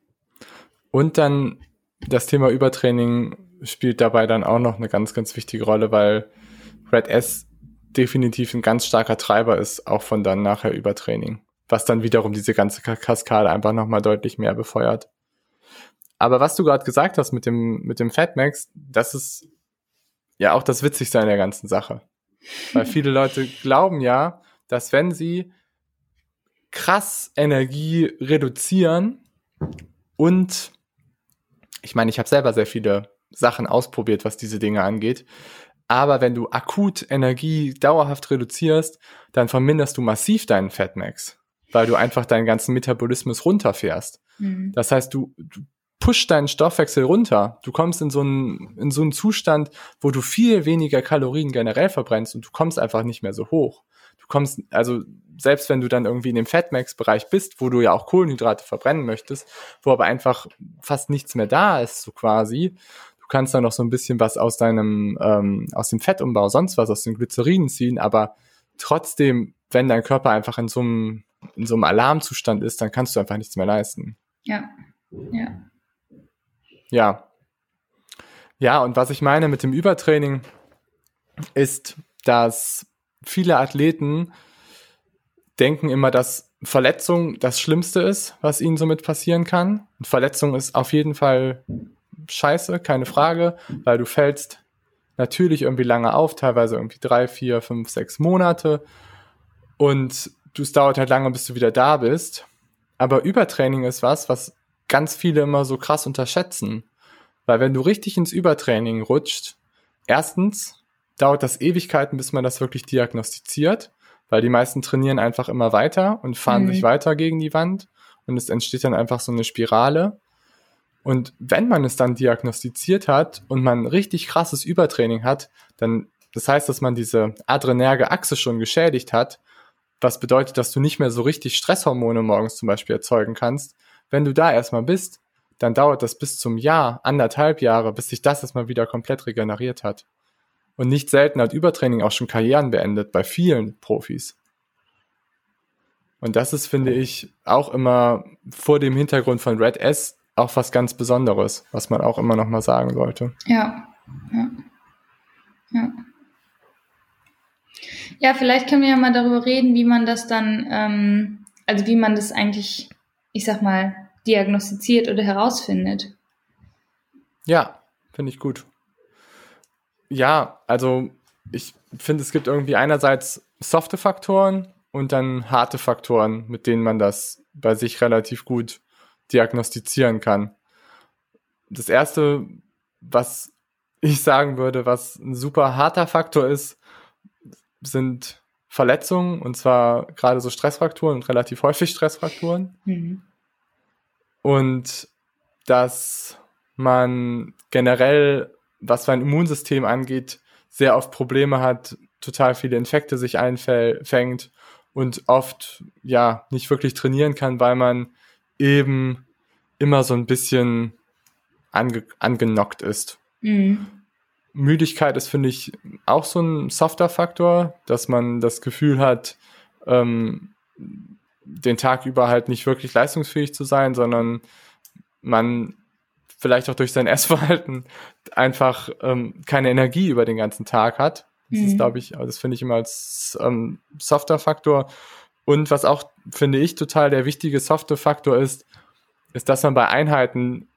Und dann das Thema Übertraining spielt dabei dann auch noch eine ganz, ganz wichtige Rolle, weil Red S definitiv ein ganz starker Treiber ist, auch von dann nachher Übertraining, was dann wiederum diese ganze Ka- Kaskade einfach nochmal deutlich mehr befeuert. Aber was du gerade gesagt hast mit dem, mit dem Fatmax, das ist ja auch das Witzigste an der ganzen Sache. Weil viele Leute glauben ja, dass wenn sie krass Energie reduzieren und ich meine, ich habe selber sehr viele Sachen ausprobiert, was diese Dinge angeht. Aber wenn du akut Energie dauerhaft reduzierst, dann verminderst du massiv deinen Fatmax, weil du einfach deinen ganzen Metabolismus runterfährst. Mhm. Das heißt, du, du pusht deinen Stoffwechsel runter. Du kommst in so einen, in so einen Zustand, wo du viel weniger Kalorien generell verbrennst und du kommst einfach nicht mehr so hoch. Du du kommst, also selbst wenn du dann irgendwie in dem Fatmax-Bereich bist, wo du ja auch Kohlenhydrate verbrennen möchtest, wo aber einfach fast nichts mehr da ist, so quasi, du kannst dann noch so ein bisschen was aus deinem, ähm, aus dem Fettumbau, sonst was aus den Glycerinen ziehen, aber trotzdem, wenn dein Körper einfach in so einem, in so einem Alarmzustand ist, dann kannst du einfach nichts mehr leisten. Ja, ja. Ja. Ja, und was ich meine mit dem Übertraining ist, dass viele Athleten denken immer, dass Verletzung das Schlimmste ist, was ihnen somit passieren kann. Und Verletzung ist auf jeden Fall scheiße, keine Frage, weil du fällst natürlich irgendwie lange auf, teilweise irgendwie drei, vier, fünf, sechs Monate. Und du, es dauert halt lange, bis du wieder da bist. Aber Übertraining ist was, was ganz viele immer so krass unterschätzen. Weil wenn du richtig ins Übertraining rutscht, erstens dauert das Ewigkeiten, bis man das wirklich diagnostiziert weil die meisten trainieren einfach immer weiter und fahren mhm. sich weiter gegen die Wand und es entsteht dann einfach so eine Spirale. Und wenn man es dann diagnostiziert hat und man richtig krasses Übertraining hat, dann, das heißt, dass man diese adrenerge Achse schon geschädigt hat, was bedeutet, dass du nicht mehr so richtig Stresshormone morgens zum Beispiel erzeugen kannst. Wenn du da erstmal bist, dann dauert das bis zum Jahr, anderthalb Jahre, bis sich das erstmal wieder komplett regeneriert hat. Und nicht selten hat Übertraining auch schon Karrieren beendet bei vielen Profis. Und das ist, finde ich, auch immer vor dem Hintergrund von Red S auch was ganz Besonderes, was man auch immer noch mal sagen sollte. Ja, ja, ja. Ja, vielleicht können wir ja mal darüber reden, wie man das dann, ähm, also wie man das eigentlich, ich sag mal, diagnostiziert oder herausfindet. Ja, finde ich gut. Ja, also ich finde, es gibt irgendwie einerseits softe Faktoren und dann harte Faktoren, mit denen man das bei sich relativ gut diagnostizieren kann. Das erste, was ich sagen würde, was ein super harter Faktor ist, sind Verletzungen und zwar gerade so Stressfaktoren und relativ häufig Stressfaktoren. Mhm. Und dass man generell was sein Immunsystem angeht, sehr oft Probleme hat, total viele Infekte sich einfängt und oft ja nicht wirklich trainieren kann, weil man eben immer so ein bisschen ange angenockt ist. Mhm. Müdigkeit ist, finde ich, auch so ein softer Faktor, dass man das Gefühl hat, ähm, den Tag über halt nicht wirklich leistungsfähig zu sein, sondern man vielleicht auch durch sein Essverhalten einfach ähm, keine Energie über den ganzen Tag hat. Das mhm. ist, glaube ich, das finde ich immer als ähm, softer Faktor. Und was auch, finde ich, total der wichtige softe Faktor ist, ist, dass man bei Einheiten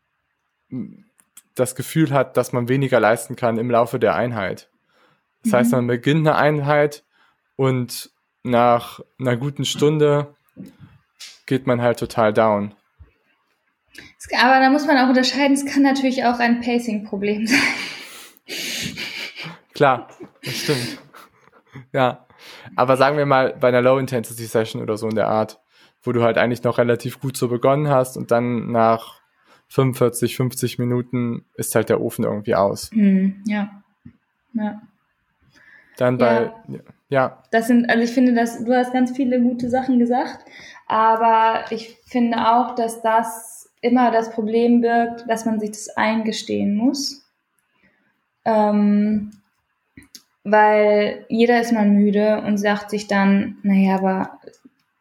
das Gefühl hat, dass man weniger leisten kann im Laufe der Einheit. Das mhm. heißt, man beginnt eine Einheit und nach einer guten Stunde geht man halt total down. Aber da muss man auch unterscheiden, es kann natürlich auch ein Pacing-Problem sein. Klar, das stimmt. Ja. Aber sagen wir mal bei einer Low-Intensity-Session oder so in der Art, wo du halt eigentlich noch relativ gut so begonnen hast und dann nach 45, 50 Minuten ist halt der Ofen irgendwie aus. Hm, ja. Ja. Dann bei, ja. ja. Das sind, also ich finde, dass du hast ganz viele gute Sachen gesagt, aber ich finde auch, dass das immer das Problem birgt, dass man sich das eingestehen muss. Ähm, weil jeder ist mal müde und sagt sich dann, naja, aber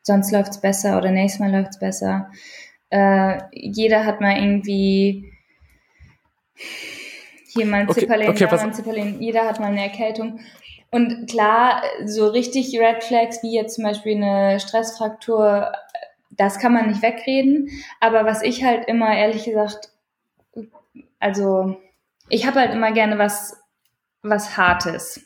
sonst läuft's besser oder nächstes Mal läuft's besser. Äh, jeder hat mal irgendwie hier mal ein okay, Zipperlein, okay, da mal ein Zipperlein, jeder hat mal eine Erkältung. Und klar, so richtig Red Flags wie jetzt zum Beispiel eine Stressfraktur das kann man nicht wegreden. Aber was ich halt immer, ehrlich gesagt, also ich habe halt immer gerne was, was Hartes.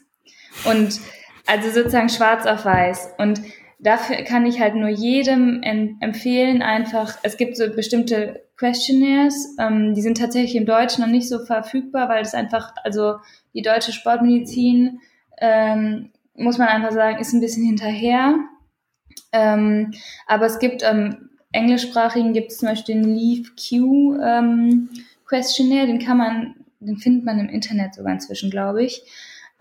Und also sozusagen schwarz auf weiß. Und dafür kann ich halt nur jedem empfehlen, einfach, es gibt so bestimmte Questionnaires, ähm, die sind tatsächlich im Deutschen noch nicht so verfügbar, weil das einfach, also die deutsche Sportmedizin, ähm, muss man einfach sagen, ist ein bisschen hinterher. Ähm, aber es gibt ähm, englischsprachigen gibt es zum Beispiel den Leave Q ähm, Questionnaire, den kann man, den findet man im Internet sogar inzwischen, glaube ich.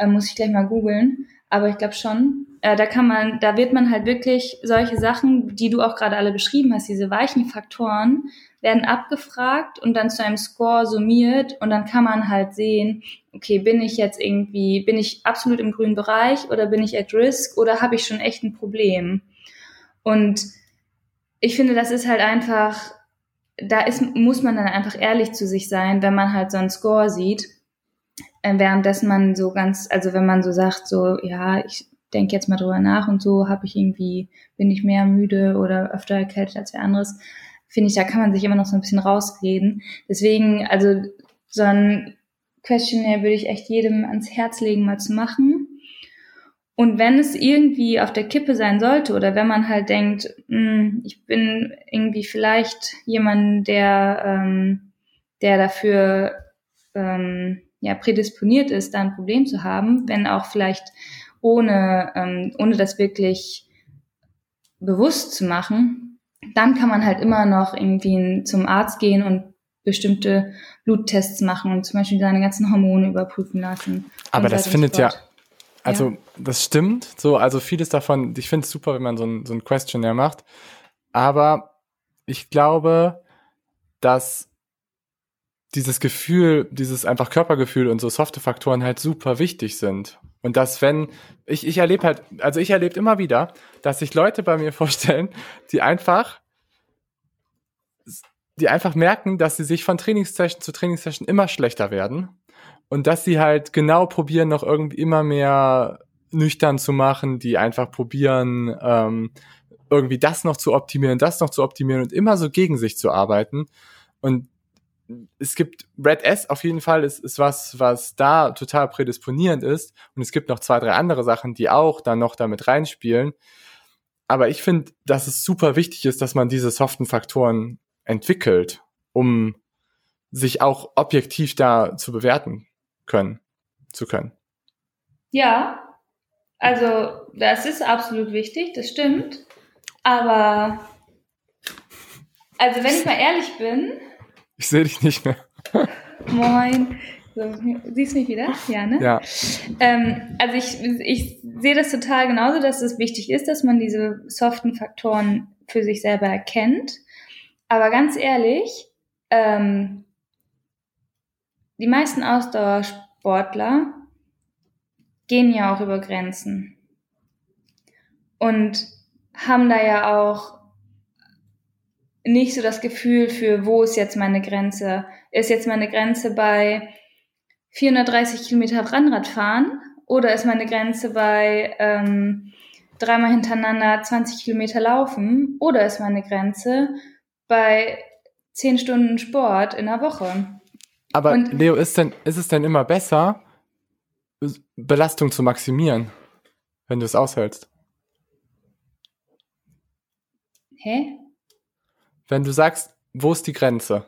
Ähm, muss ich gleich mal googeln. aber ich glaube schon, äh, da kann man, da wird man halt wirklich solche Sachen, die du auch gerade alle beschrieben hast, diese weichen Faktoren, werden abgefragt und dann zu einem Score summiert und dann kann man halt sehen, okay, bin ich jetzt irgendwie, bin ich absolut im grünen Bereich oder bin ich at risk oder habe ich schon echt ein Problem? Und ich finde, das ist halt einfach, da ist, muss man dann einfach ehrlich zu sich sein, wenn man halt so einen Score sieht, äh, währenddessen man so ganz, also wenn man so sagt, so, ja, ich denke jetzt mal drüber nach und so habe ich irgendwie, bin ich mehr müde oder öfter erkältet als wer anderes, finde ich, da kann man sich immer noch so ein bisschen rausreden. Deswegen, also so ein Questionnaire würde ich echt jedem ans Herz legen, mal zu machen. Und wenn es irgendwie auf der Kippe sein sollte oder wenn man halt denkt, mh, hm, ich bin irgendwie vielleicht jemand, der, ähm, der dafür ähm, ja, prädisponiert ist, da ein Problem zu haben, wenn auch vielleicht ohne, ähm, ohne das wirklich bewusst zu machen, dann kann man halt immer noch irgendwie zum Arzt gehen und bestimmte Bluttests machen und zum Beispiel seine ganzen Hormone überprüfen lassen. Aber das findet ja, also ja. das stimmt, so, also vieles davon, ich finde es super, wenn man so ein, so ein Questionnaire macht, aber ich glaube, dass dieses Gefühl, dieses einfach Körpergefühl und so softe Faktoren halt super wichtig sind. Und dass wenn, ich, ich erlebe halt, also ich erlebe immer wieder, dass sich Leute bei mir vorstellen, die einfach, die einfach merken, dass sie sich von Trainingssession zu Trainingssession immer schlechter werden. Und dass sie halt genau probieren, noch irgendwie immer mehr nüchtern zu machen, die einfach probieren, ähm, irgendwie das noch zu optimieren, das noch zu optimieren und immer so gegen sich zu arbeiten. Und es gibt Red S auf jeden Fall ist, ist was, was da total prädisponierend ist. Und es gibt noch zwei, drei andere Sachen, die auch dann noch damit reinspielen. Aber ich finde, dass es super wichtig ist, dass man diese soften Faktoren entwickelt, um sich auch objektiv da zu bewerten können, zu können. Ja, also das ist absolut wichtig, das stimmt. Aber also wenn ich mal ehrlich bin, ich sehe dich nicht mehr. Moin. So, siehst du mich wieder? Ja, ne? Ja. Ähm, also ich, ich sehe das total genauso, dass es wichtig ist, dass man diese soften Faktoren für sich selber erkennt. Aber ganz ehrlich, ähm, die meisten Ausdauersportler gehen ja auch über Grenzen und haben da ja auch nicht so das Gefühl für, wo ist jetzt meine Grenze? Ist jetzt meine Grenze bei 430 Kilometer Rennrad fahren oder ist meine Grenze bei ähm, dreimal hintereinander 20 Kilometer laufen oder ist meine Grenze bei 10 Stunden Sport in der Woche? Aber Und, Leo, ist, denn, ist es denn immer besser, Belastung zu maximieren, wenn du es aushältst? Hä? Wenn du sagst, wo ist die Grenze?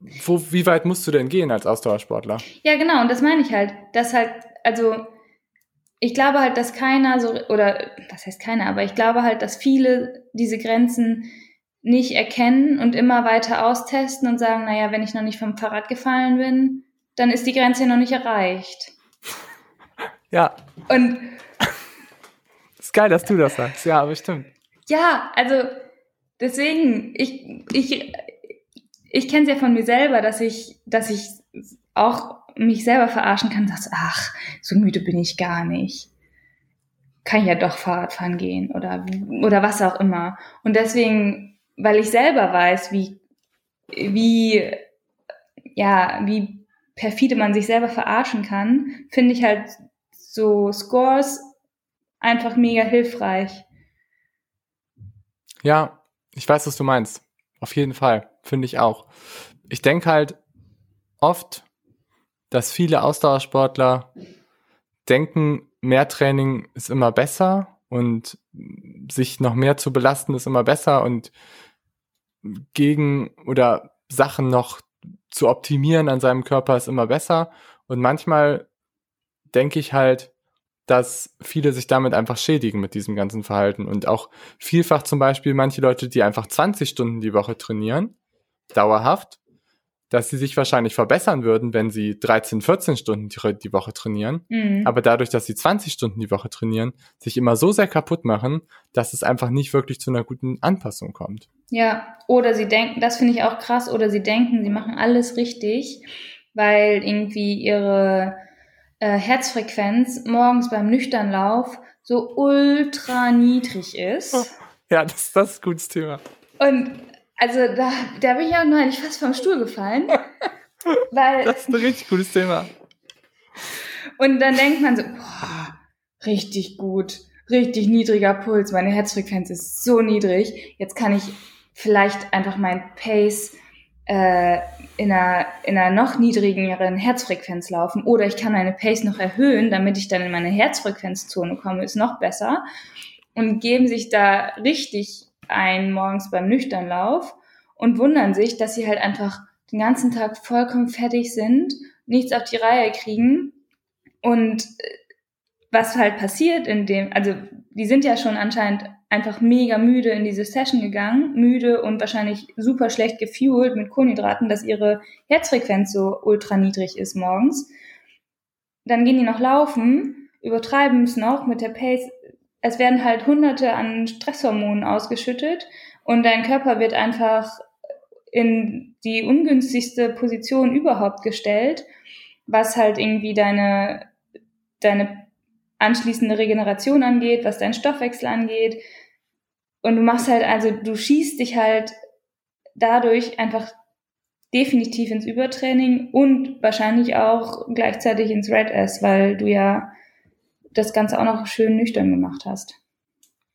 Wo, wie weit musst du denn gehen als Ausdauersportler? Ja, genau, und das meine ich halt. Dass halt, also ich glaube halt, dass keiner so, oder was heißt keiner, aber ich glaube halt, dass viele diese Grenzen nicht erkennen und immer weiter austesten und sagen, naja, wenn ich noch nicht vom Fahrrad gefallen bin, dann ist die Grenze noch nicht erreicht. Ja. Und. ist geil, dass du das sagst. Ja, bestimmt. Ja, also deswegen, ich, ich, ich kenne es ja von mir selber, dass ich, dass ich auch mich selber verarschen kann, dass, ach, so müde bin ich gar nicht. Kann ich ja doch Fahrrad fahren gehen oder, oder was auch immer. Und deswegen, weil ich selber weiß, wie, wie, ja, wie perfide man sich selber verarschen kann, finde ich halt so Scores einfach mega hilfreich. Ja, ich weiß, was du meinst. Auf jeden Fall. Finde ich auch. Ich denke halt oft, dass viele Ausdauersportler denken, mehr Training ist immer besser und sich noch mehr zu belasten ist immer besser und gegen oder Sachen noch zu optimieren an seinem Körper ist immer besser. Und manchmal denke ich halt, dass viele sich damit einfach schädigen mit diesem ganzen Verhalten und auch vielfach zum Beispiel manche Leute, die einfach 20 Stunden die Woche trainieren, dauerhaft, dass sie sich wahrscheinlich verbessern würden, wenn sie 13, 14 Stunden die, Woche trainieren. Mhm. Aber dadurch, dass sie 20 Stunden die Woche trainieren, sich immer so sehr kaputt machen, dass es einfach nicht wirklich zu einer guten Anpassung kommt. Ja, oder sie denken, das finde ich auch krass, oder sie denken, sie machen alles richtig, weil irgendwie ihre äh, Herzfrequenz morgens beim Nüchternlauf so ultra niedrig ist. Ja, das, das ist ein gutes Thema. Und also da, da bin ich auch neulich fast vom Stuhl gefallen. weil, das ist ein richtig gutes Thema. Und dann denkt man so, boah, richtig gut, richtig niedriger Puls, meine Herzfrequenz ist so niedrig. Jetzt kann ich vielleicht einfach mein Pace äh, in, einer, in einer noch niedrigeren Herzfrequenz laufen oder ich kann meine Pace noch erhöhen, damit ich dann in meine Herzfrequenzzone komme, ist noch besser. Und geben sich da richtig ein morgens beim Nüchternlauf und wundern sich, dass sie halt einfach den ganzen Tag vollkommen fertig sind, nichts auf die Reihe kriegen. Und äh, was halt passiert in dem, also die sind ja schon anscheinend einfach mega müde in diese Session gegangen, müde und wahrscheinlich super schlecht gefuelt mit Kohlenhydraten, dass ihre Herzfrequenz so ultra niedrig ist morgens. Dann gehen die noch laufen, übertreiben es noch mit der Pace es werden halt hunderte an Stresshormonen ausgeschüttet und dein Körper wird einfach in die ungünstigste Position überhaupt gestellt, was halt irgendwie deine, deine anschließende Regeneration angeht, was dein Stoffwechsel angeht. Und du machst halt, also du schießt dich halt dadurch einfach definitiv ins Übertraining und wahrscheinlich auch gleichzeitig ins Red S, weil du ja das Ganze auch noch schön nüchtern gemacht hast.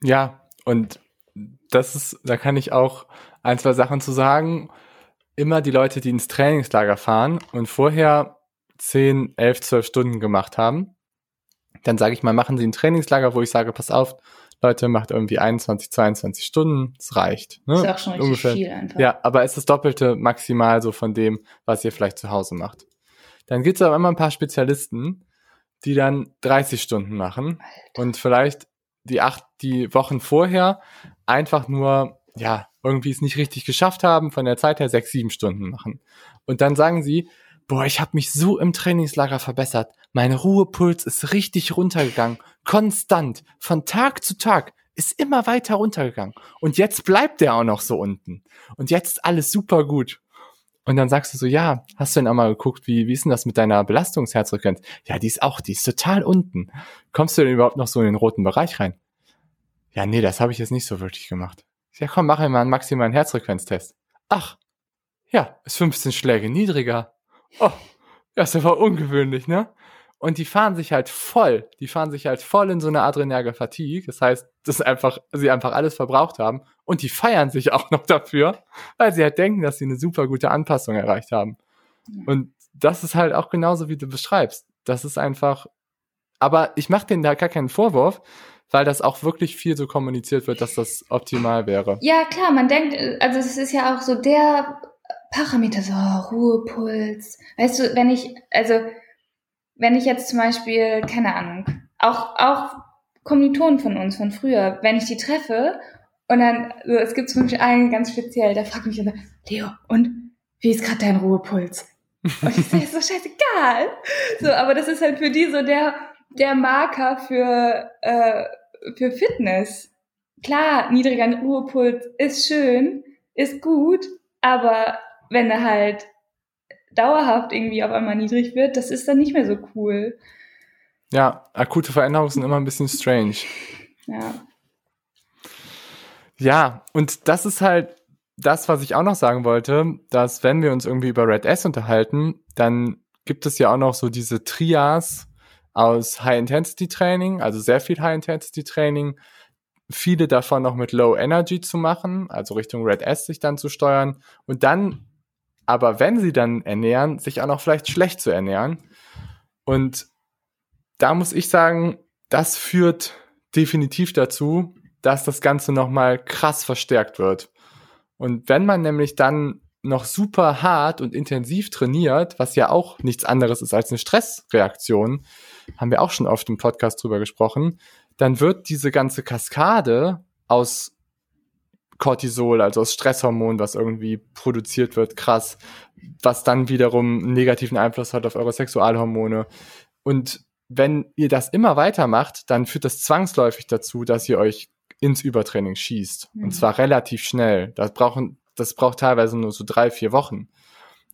Ja, und das ist, da kann ich auch ein, zwei Sachen zu sagen. Immer die Leute, die ins Trainingslager fahren und vorher 10, 11, 12 Stunden gemacht haben, dann sage ich mal, machen sie ein Trainingslager, wo ich sage, pass auf, Leute, macht irgendwie 21, 22 Stunden, das reicht. Ne? ist auch schon richtig Ungefähr. viel einfach. Ja, aber es ist das Doppelte maximal so von dem, was ihr vielleicht zu Hause macht. Dann gibt es aber immer ein paar Spezialisten, die dann 30 Stunden machen Alter. und vielleicht die acht, die Wochen vorher einfach nur, ja, irgendwie es nicht richtig geschafft haben, von der Zeit her sechs, sieben Stunden machen. Und dann sagen sie, boah, ich habe mich so im Trainingslager verbessert. Mein Ruhepuls ist richtig runtergegangen. Konstant. Von Tag zu Tag ist immer weiter runtergegangen. Und jetzt bleibt der auch noch so unten. Und jetzt alles super gut. Und dann sagst du so, ja, hast du denn auch mal geguckt, wie, wie ist denn das mit deiner Belastungsherzfrequenz? Ja, die ist auch, die ist total unten. Kommst du denn überhaupt noch so in den roten Bereich rein? Ja, nee, das habe ich jetzt nicht so wirklich gemacht. Ja, komm, mach mal einen maximalen Herzfrequenztest. Ach, ja, ist 15 Schläge niedriger. Oh, ja, ist aber ungewöhnlich, ne? Und die fahren sich halt voll, die fahren sich halt voll in so eine adrenerge Fatigue. Das heißt, dass einfach, sie einfach alles verbraucht haben. Und die feiern sich auch noch dafür, weil sie halt denken, dass sie eine super gute Anpassung erreicht haben. Und das ist halt auch genauso, wie du beschreibst. Das ist einfach, aber ich mache denen da gar keinen Vorwurf, weil das auch wirklich viel so kommuniziert wird, dass das optimal wäre. Ja, klar, man denkt, also es ist ja auch so der Parameter, so Ruhepuls. Weißt du, wenn ich, also wenn ich jetzt zum Beispiel, keine Ahnung, auch, auch Kommilitonen von uns von früher, wenn ich die treffe und dann, so, es gibt zum Beispiel einen ganz speziell, der fragt mich immer, Leo, und wie ist gerade dein Ruhepuls? Und ich sage, so scheißegal. So, aber das ist halt für die so der, der Marker für, äh, für Fitness. Klar, niedriger Ruhepuls ist schön, ist gut, aber wenn er halt dauerhaft irgendwie auf einmal niedrig wird, das ist dann nicht mehr so cool. Ja, akute Veränderungen sind immer ein bisschen strange. Ja. Ja, und das ist halt das, was ich auch noch sagen wollte, dass wenn wir uns irgendwie über Red S unterhalten, dann gibt es ja auch noch so diese Trias aus High-Intensity-Training, also sehr viel High-Intensity-Training, viele davon noch mit Low Energy zu machen, also Richtung Red S sich dann zu steuern und dann aber wenn sie dann ernähren, sich auch noch vielleicht schlecht zu ernähren. Und da muss ich sagen, das führt definitiv dazu, dass das Ganze nochmal krass verstärkt wird. Und wenn man nämlich dann noch super hart und intensiv trainiert, was ja auch nichts anderes ist als eine Stressreaktion, haben wir auch schon oft im Podcast drüber gesprochen, dann wird diese ganze Kaskade aus Cortisol, also das Stresshormon, was irgendwie produziert wird, krass, was dann wiederum einen negativen Einfluss hat auf eure Sexualhormone. Und wenn ihr das immer weitermacht, dann führt das zwangsläufig dazu, dass ihr euch ins Übertraining schießt. Mhm. Und zwar relativ schnell. Das, brauchen, das braucht teilweise nur so drei, vier Wochen.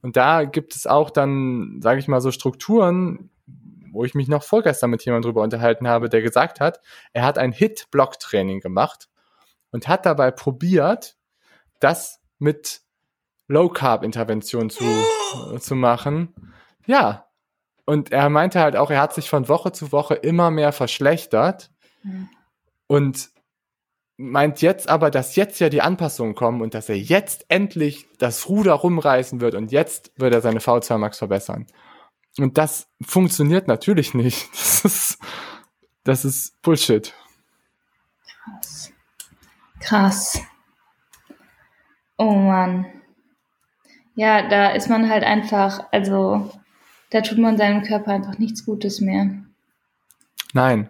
Und da gibt es auch dann, sage ich mal, so Strukturen, wo ich mich noch vorgestern mit jemandem drüber unterhalten habe, der gesagt hat, er hat ein Hit-Block-Training gemacht und hat dabei probiert, das mit Low-Carb-Intervention zu, äh, zu machen. Ja. Und er meinte halt auch, er hat sich von Woche zu Woche immer mehr verschlechtert. Mhm. Und meint jetzt aber, dass jetzt ja die Anpassungen kommen und dass er jetzt endlich das Ruder rumreißen wird und jetzt wird er seine V2 Max verbessern. Und das funktioniert natürlich nicht. Das ist, das ist Bullshit. Krass. Krass. Oh Mann. Ja, da ist man halt einfach, also da tut man seinem Körper einfach nichts Gutes mehr. Nein.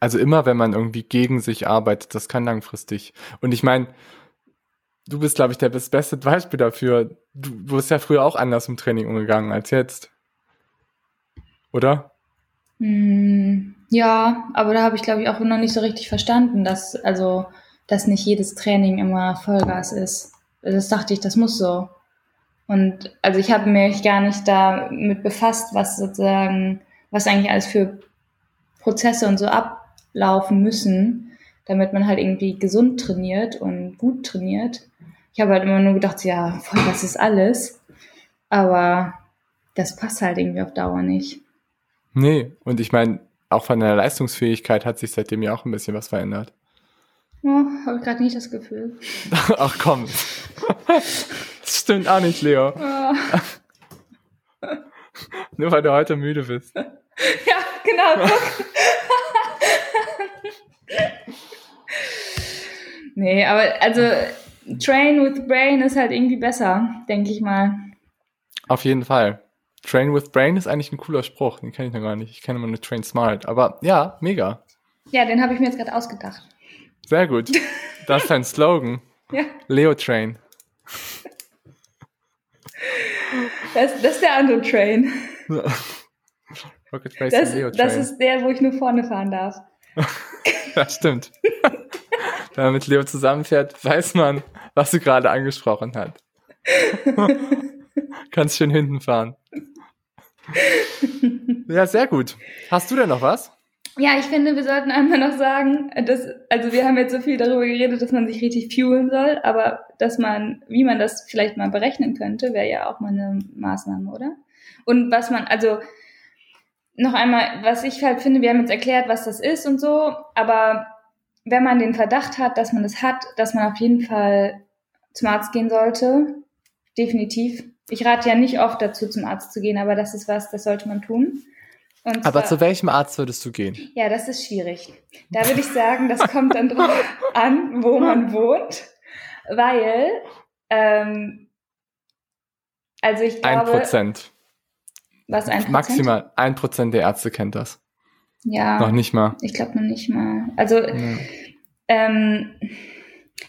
Also immer, wenn man irgendwie gegen sich arbeitet, das kann langfristig. Und ich meine, du bist, glaube ich, der beste Beispiel dafür. Du, du bist ja früher auch anders im Training umgegangen als jetzt. Oder? Mm, ja, aber da habe ich, glaube ich, auch noch nicht so richtig verstanden, dass, also, dass nicht jedes Training immer Vollgas ist. Das dachte ich, das muss so. Und also ich habe mich gar nicht damit befasst, was sozusagen, was eigentlich alles für Prozesse und so ablaufen müssen, damit man halt irgendwie gesund trainiert und gut trainiert. Ich habe halt immer nur gedacht, ja, voll, das ist alles. Aber das passt halt irgendwie auf Dauer nicht. Nee, und ich meine, auch von der Leistungsfähigkeit hat sich seitdem ja auch ein bisschen was verändert. Oh, habe ich gerade nicht das Gefühl. Ach komm. Das stimmt auch nicht, Leo. Oh. Nur weil du heute müde bist. Ja, genau. nee, aber also Train with Brain ist halt irgendwie besser, denke ich mal. Auf jeden Fall. Train with Brain ist eigentlich ein cooler Spruch. Den kenne ich noch gar nicht. Ich kenne immer nur Train Smart. Aber ja, mega. Ja, den habe ich mir jetzt gerade ausgedacht. Sehr gut. Das ist dein Slogan. Ja. Leo Train. Das, das ist der andere Train. Rocket Race das, Leo Train. das ist der, wo ich nur vorne fahren darf. das stimmt. Wenn man mit Leo zusammenfährt, weiß man, was sie gerade angesprochen hat. Kannst schön hinten fahren. ja, sehr gut. Hast du denn noch was? Ja, ich finde, wir sollten einmal noch sagen, dass, also wir haben jetzt so viel darüber geredet, dass man sich richtig fuelen soll, aber dass man, wie man das vielleicht mal berechnen könnte, wäre ja auch mal eine Maßnahme, oder? Und was man, also noch einmal, was ich halt finde, wir haben jetzt erklärt, was das ist und so, aber wenn man den Verdacht hat, dass man das hat, dass man auf jeden Fall zum Arzt gehen sollte, definitiv. Ich rate ja nicht oft dazu, zum Arzt zu gehen, aber das ist was, das sollte man tun. Und aber zwar, zu welchem Arzt würdest du gehen? Ja, das ist schwierig. Da würde ich sagen, das kommt dann drauf an, wo man wohnt, weil, ähm, also ich glaube... Ein Prozent. Was, ein Prozent? Maximal ein Prozent der Ärzte kennt das. Ja. Noch nicht mal. Ich glaube noch nicht mal. Also, ja. ähm,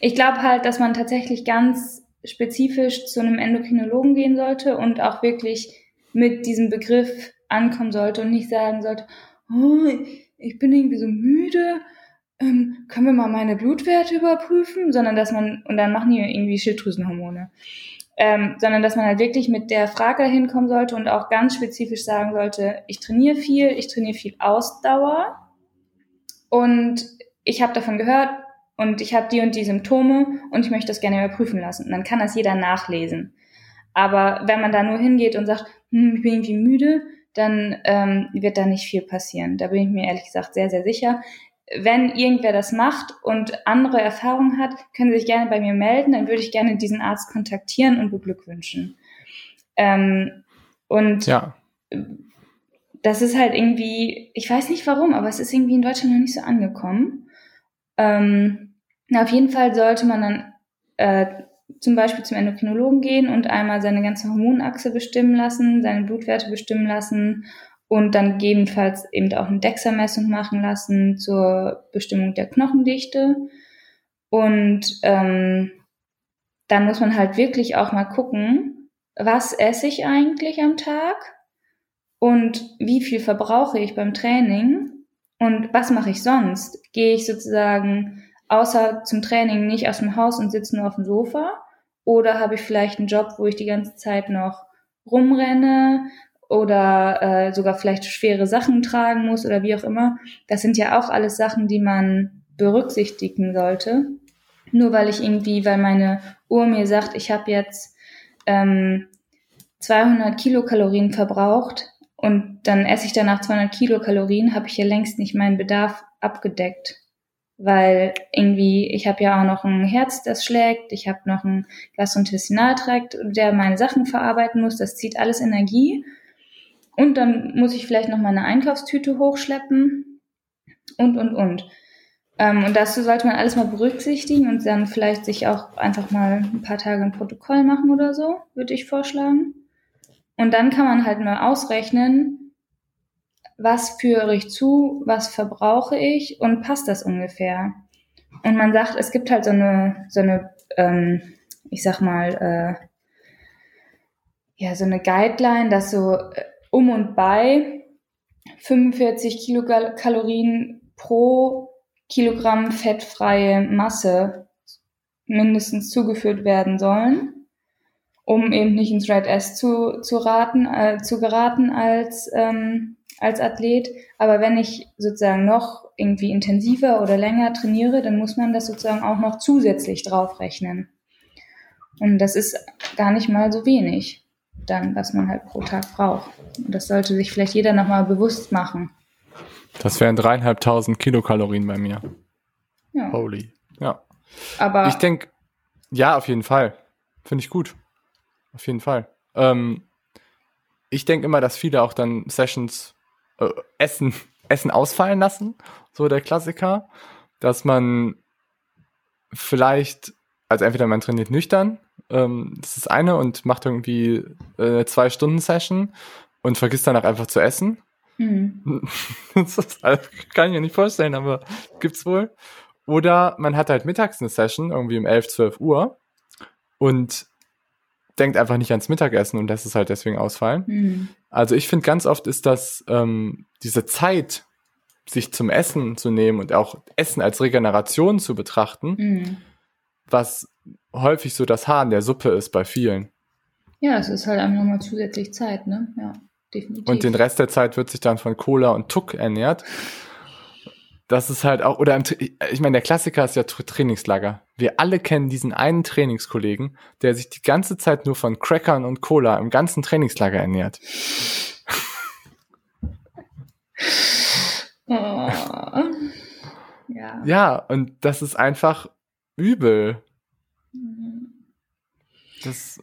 ich glaube halt, dass man tatsächlich ganz spezifisch zu einem Endokrinologen gehen sollte und auch wirklich mit diesem Begriff ankommen sollte und nicht sagen sollte, oh, ich bin irgendwie so müde, ähm, können wir mal meine Blutwerte überprüfen, sondern dass man, und dann machen die irgendwie Schilddrüsenhormone, ähm, sondern dass man halt wirklich mit der Frage dahin kommen sollte und auch ganz spezifisch sagen sollte, ich trainiere viel, ich trainiere viel Ausdauer und ich habe davon gehört und ich habe die und die Symptome und ich möchte das gerne überprüfen lassen. Und dann kann das jeder nachlesen. Aber wenn man da nur hingeht und sagt, hm, ich bin irgendwie müde, dann ähm, wird da nicht viel passieren. Da bin ich mir ehrlich gesagt sehr, sehr sicher. Wenn irgendwer das macht und andere Erfahrungen hat, können Sie sich gerne bei mir melden. Dann würde ich gerne diesen Arzt kontaktieren und beglückwünschen. Ähm, und ja. das ist halt irgendwie, ich weiß nicht warum, aber es ist irgendwie in Deutschland noch nicht so angekommen. Ähm, auf jeden Fall sollte man dann äh, zum Beispiel zum Endokrinologen gehen und einmal seine ganze Hormonachse bestimmen lassen, seine Blutwerte bestimmen lassen und dann gegebenenfalls eben auch eine DEXA-Messung machen lassen zur Bestimmung der Knochendichte. Und ähm, dann muss man halt wirklich auch mal gucken, was esse ich eigentlich am Tag und wie viel verbrauche ich beim Training und was mache ich sonst? Gehe ich sozusagen außer zum Training nicht aus dem Haus und sitze nur auf dem Sofa? Oder habe ich vielleicht einen Job, wo ich die ganze Zeit noch rumrenne oder äh, sogar vielleicht schwere Sachen tragen muss oder wie auch immer? Das sind ja auch alles Sachen, die man berücksichtigen sollte. Nur weil ich irgendwie, weil meine Uhr mir sagt, ich habe jetzt ähm, 200 Kilokalorien verbraucht, und dann esse ich danach 200 Kilokalorien, habe ich ja längst nicht meinen Bedarf abgedeckt. Weil irgendwie, ich habe ja auch noch ein Herz, das schlägt, ich habe noch einen Gastrointestinaltrakt, der meine Sachen verarbeiten muss, das zieht alles Energie. Und dann muss ich vielleicht noch meine Einkaufstüte hochschleppen und, und, und. Ähm, und dazu sollte man alles mal berücksichtigen und dann vielleicht sich auch einfach mal ein paar Tage ein Protokoll machen oder so, würde ich vorschlagen. Und dann kann man halt mal ausrechnen, was führe ich zu, was verbrauche ich und passt das ungefähr. Und man sagt, es gibt halt so eine, so eine, ähm, ich sag mal, äh, ja, so eine Guideline, dass so äh, um und bei 45 Kilokalorien pro Kilogramm fettfreie Masse mindestens zugeführt werden sollen um eben nicht ins Red S zu, zu raten, äh, zu geraten als, ähm, als Athlet. Aber wenn ich sozusagen noch irgendwie intensiver oder länger trainiere, dann muss man das sozusagen auch noch zusätzlich draufrechnen. Und das ist gar nicht mal so wenig, dann, was man halt pro Tag braucht. Und das sollte sich vielleicht jeder nochmal bewusst machen. Das wären dreieinhalbtausend Kilokalorien bei mir. Ja. Holy. Ja. Aber. Ich denke, ja, auf jeden Fall. Finde ich gut. Auf jeden Fall. Ähm, ich denke immer, dass viele auch dann Sessions äh, Essen, Essen ausfallen lassen. So der Klassiker. Dass man vielleicht, also entweder man trainiert nüchtern, ähm, das ist eine, und macht irgendwie äh, eine Zwei-Stunden-Session und vergisst danach einfach zu essen. Mhm. das kann ich mir nicht vorstellen, aber gibt's wohl. Oder man hat halt mittags eine Session, irgendwie um 11, 12 Uhr und denkt einfach nicht ans Mittagessen und lässt es halt deswegen ausfallen. Mhm. Also ich finde ganz oft ist das ähm, diese Zeit, sich zum Essen zu nehmen und auch Essen als Regeneration zu betrachten, mhm. was häufig so das Haar in der Suppe ist bei vielen. Ja, es ist halt einfach nochmal zusätzlich Zeit, ne? Ja, definitiv. Und den Rest der Zeit wird sich dann von Cola und Tuck ernährt das ist halt auch, oder im, ich meine, der Klassiker ist ja Trainingslager. Wir alle kennen diesen einen Trainingskollegen, der sich die ganze Zeit nur von Crackern und Cola im ganzen Trainingslager ernährt. Oh. Ja. ja, und das ist einfach übel. Mhm. Das,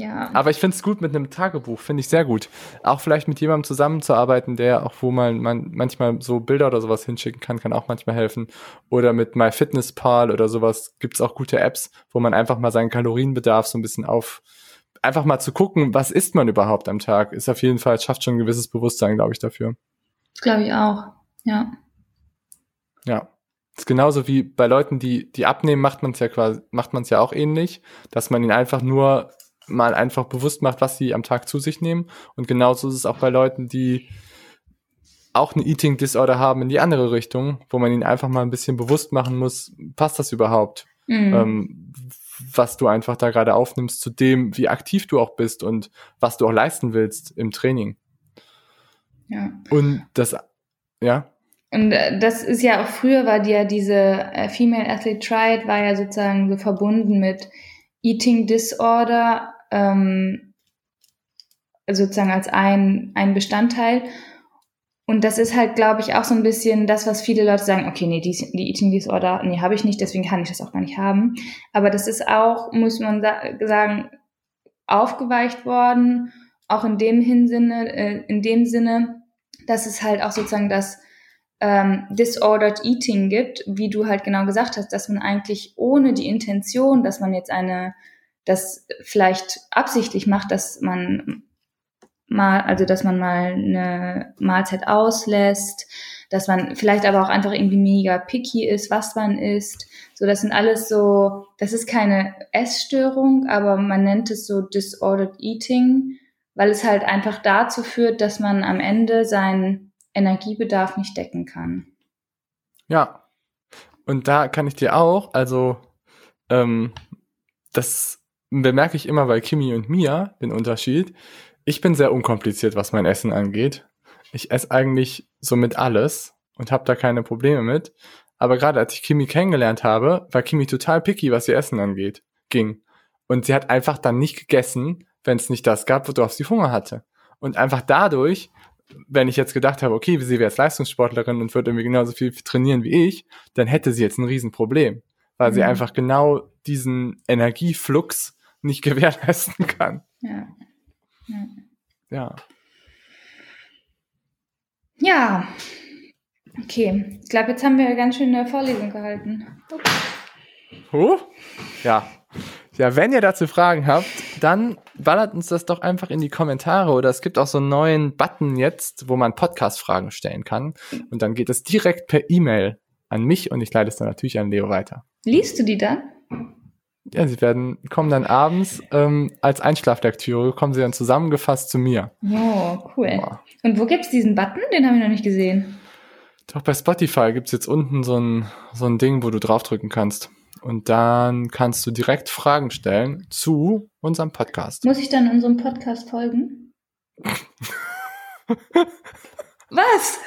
ja. Aber ich finde es gut mit einem Tagebuch, finde ich sehr gut. Auch vielleicht mit jemandem zusammenzuarbeiten, der auch, wo man, man manchmal so Bilder oder sowas hinschicken kann, kann auch manchmal helfen. Oder mit MyFitnessPal oder sowas gibt's auch gute Apps, wo man einfach mal seinen Kalorienbedarf so ein bisschen auf, einfach mal zu gucken, was isst man überhaupt am Tag, ist auf jeden Fall, schafft schon ein gewisses Bewusstsein, glaube ich, dafür. Das glaube ich auch, ja. Ja. Das ist genauso wie bei Leuten, die, die abnehmen, macht man es ja quasi, macht man es ja auch ähnlich, dass man ihnen einfach nur mal einfach bewusst macht, was sie am Tag zu sich nehmen. Und genauso ist es auch bei Leuten, die auch eine Eating Disorder haben in die andere Richtung, wo man ihnen einfach mal ein bisschen bewusst machen muss, passt das überhaupt? Mhm. Ähm, was du einfach da gerade aufnimmst zu dem, wie aktiv du auch bist und was du auch leisten willst im Training. Ja. Und das, ja. Und äh, das ist ja auch früher war die ja diese äh, Female Athlete Triad war ja sozusagen so verbunden mit Eating Disorder ähm, sozusagen als ein, ein Bestandteil. Und das ist halt, glaube ich, auch so ein bisschen das, was viele Leute sagen, okay, nee, die, die Eating Disorder, nee, habe ich nicht, deswegen kann ich das auch gar nicht haben. Aber das ist auch, muss man sa sagen, aufgeweicht worden, auch in dem Hinsinne, äh, in dem Sinne, dass es halt auch sozusagen das ähm, Disordered Eating gibt, wie du halt genau gesagt hast, dass man eigentlich ohne die Intention, dass man jetzt eine das vielleicht absichtlich macht, dass man mal, also dass man mal eine Mahlzeit auslässt, dass man vielleicht aber auch einfach irgendwie mega picky ist, was man isst. So, das sind alles so, das ist keine Essstörung, aber man nennt es so Disordered Eating, weil es halt einfach dazu führt, dass man am Ende seinen Energiebedarf nicht decken kann. Ja. Und da kann ich dir auch, also ähm, das bemerke ich immer bei Kimi und mir, den Unterschied. Ich bin sehr unkompliziert, was mein Essen angeht. Ich esse eigentlich somit alles und habe da keine Probleme mit. Aber gerade als ich Kimi kennengelernt habe, war Kimi total picky, was ihr Essen angeht, ging. Und sie hat einfach dann nicht gegessen, wenn es nicht das gab, worauf sie Hunger hatte. Und einfach dadurch, wenn ich jetzt gedacht habe, okay, sie wäre jetzt Leistungssportlerin und würde irgendwie genauso viel trainieren wie ich, dann hätte sie jetzt ein Riesenproblem, weil mhm. sie einfach genau diesen Energieflux nicht gewährleisten kann. Ja. Ja. Ja. Okay. Ich glaube, jetzt haben wir eine ganz schöne Vorlesung gehalten. Ups. Huh? Ja. Ja, wenn ihr dazu Fragen habt, dann ballert uns das doch einfach in die Kommentare oder es gibt auch so einen neuen Button jetzt, wo man Podcast-Fragen stellen kann und dann geht es direkt per E-Mail an mich und ich leite es dann natürlich an Leo weiter. Liest du die dann? Ja, sie werden, kommen dann abends ähm, als Einschlaflektüre, kommen sie dann zusammengefasst zu mir. Oh, cool. Wow. Und wo gibt's diesen Button? Den habe ich noch nicht gesehen. Doch bei Spotify gibt's jetzt unten so ein, so ein Ding, wo du draufdrücken kannst. Und dann kannst du direkt Fragen stellen zu unserem Podcast. Muss ich dann unserem Podcast folgen? Was?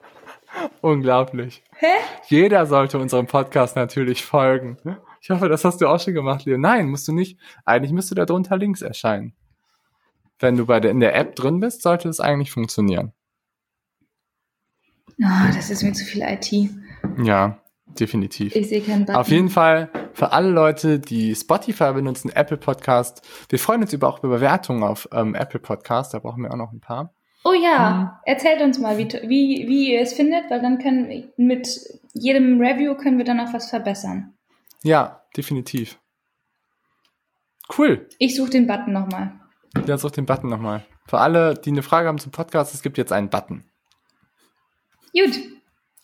Unglaublich. Hä? Jeder sollte unserem Podcast natürlich folgen. Ich hoffe, das hast du auch schon gemacht, Leo. Nein, musst du nicht. Eigentlich müsste da drunter links erscheinen. Wenn du bei der, in der App drin bist, sollte es eigentlich funktionieren. Oh, das ist mir zu viel IT. Ja, definitiv. Ich sehe keinen Button. Auf jeden Fall für alle Leute, die Spotify benutzen, Apple Podcast. Wir freuen uns über auch über Bewertungen auf ähm, Apple Podcast. Da brauchen wir auch noch ein paar. Oh ja, hm. erzählt uns mal, wie, wie, wie ihr es findet, weil dann können wir mit jedem Review können wir dann auch was verbessern. Ja, definitiv. Cool. Ich suche den Button nochmal. Ja, such den Button nochmal. Für alle, die eine Frage haben zum Podcast, es gibt jetzt einen Button. Gut.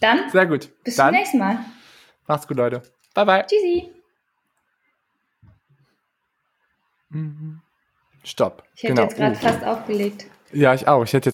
Dann. Sehr gut. Bis Dann, zum nächsten Mal. Macht's gut, Leute. Bye, bye. Tschüssi. Stopp. Ich hätte genau. jetzt gerade uh. fast aufgelegt. Ja, ich auch. Ich hätte jetzt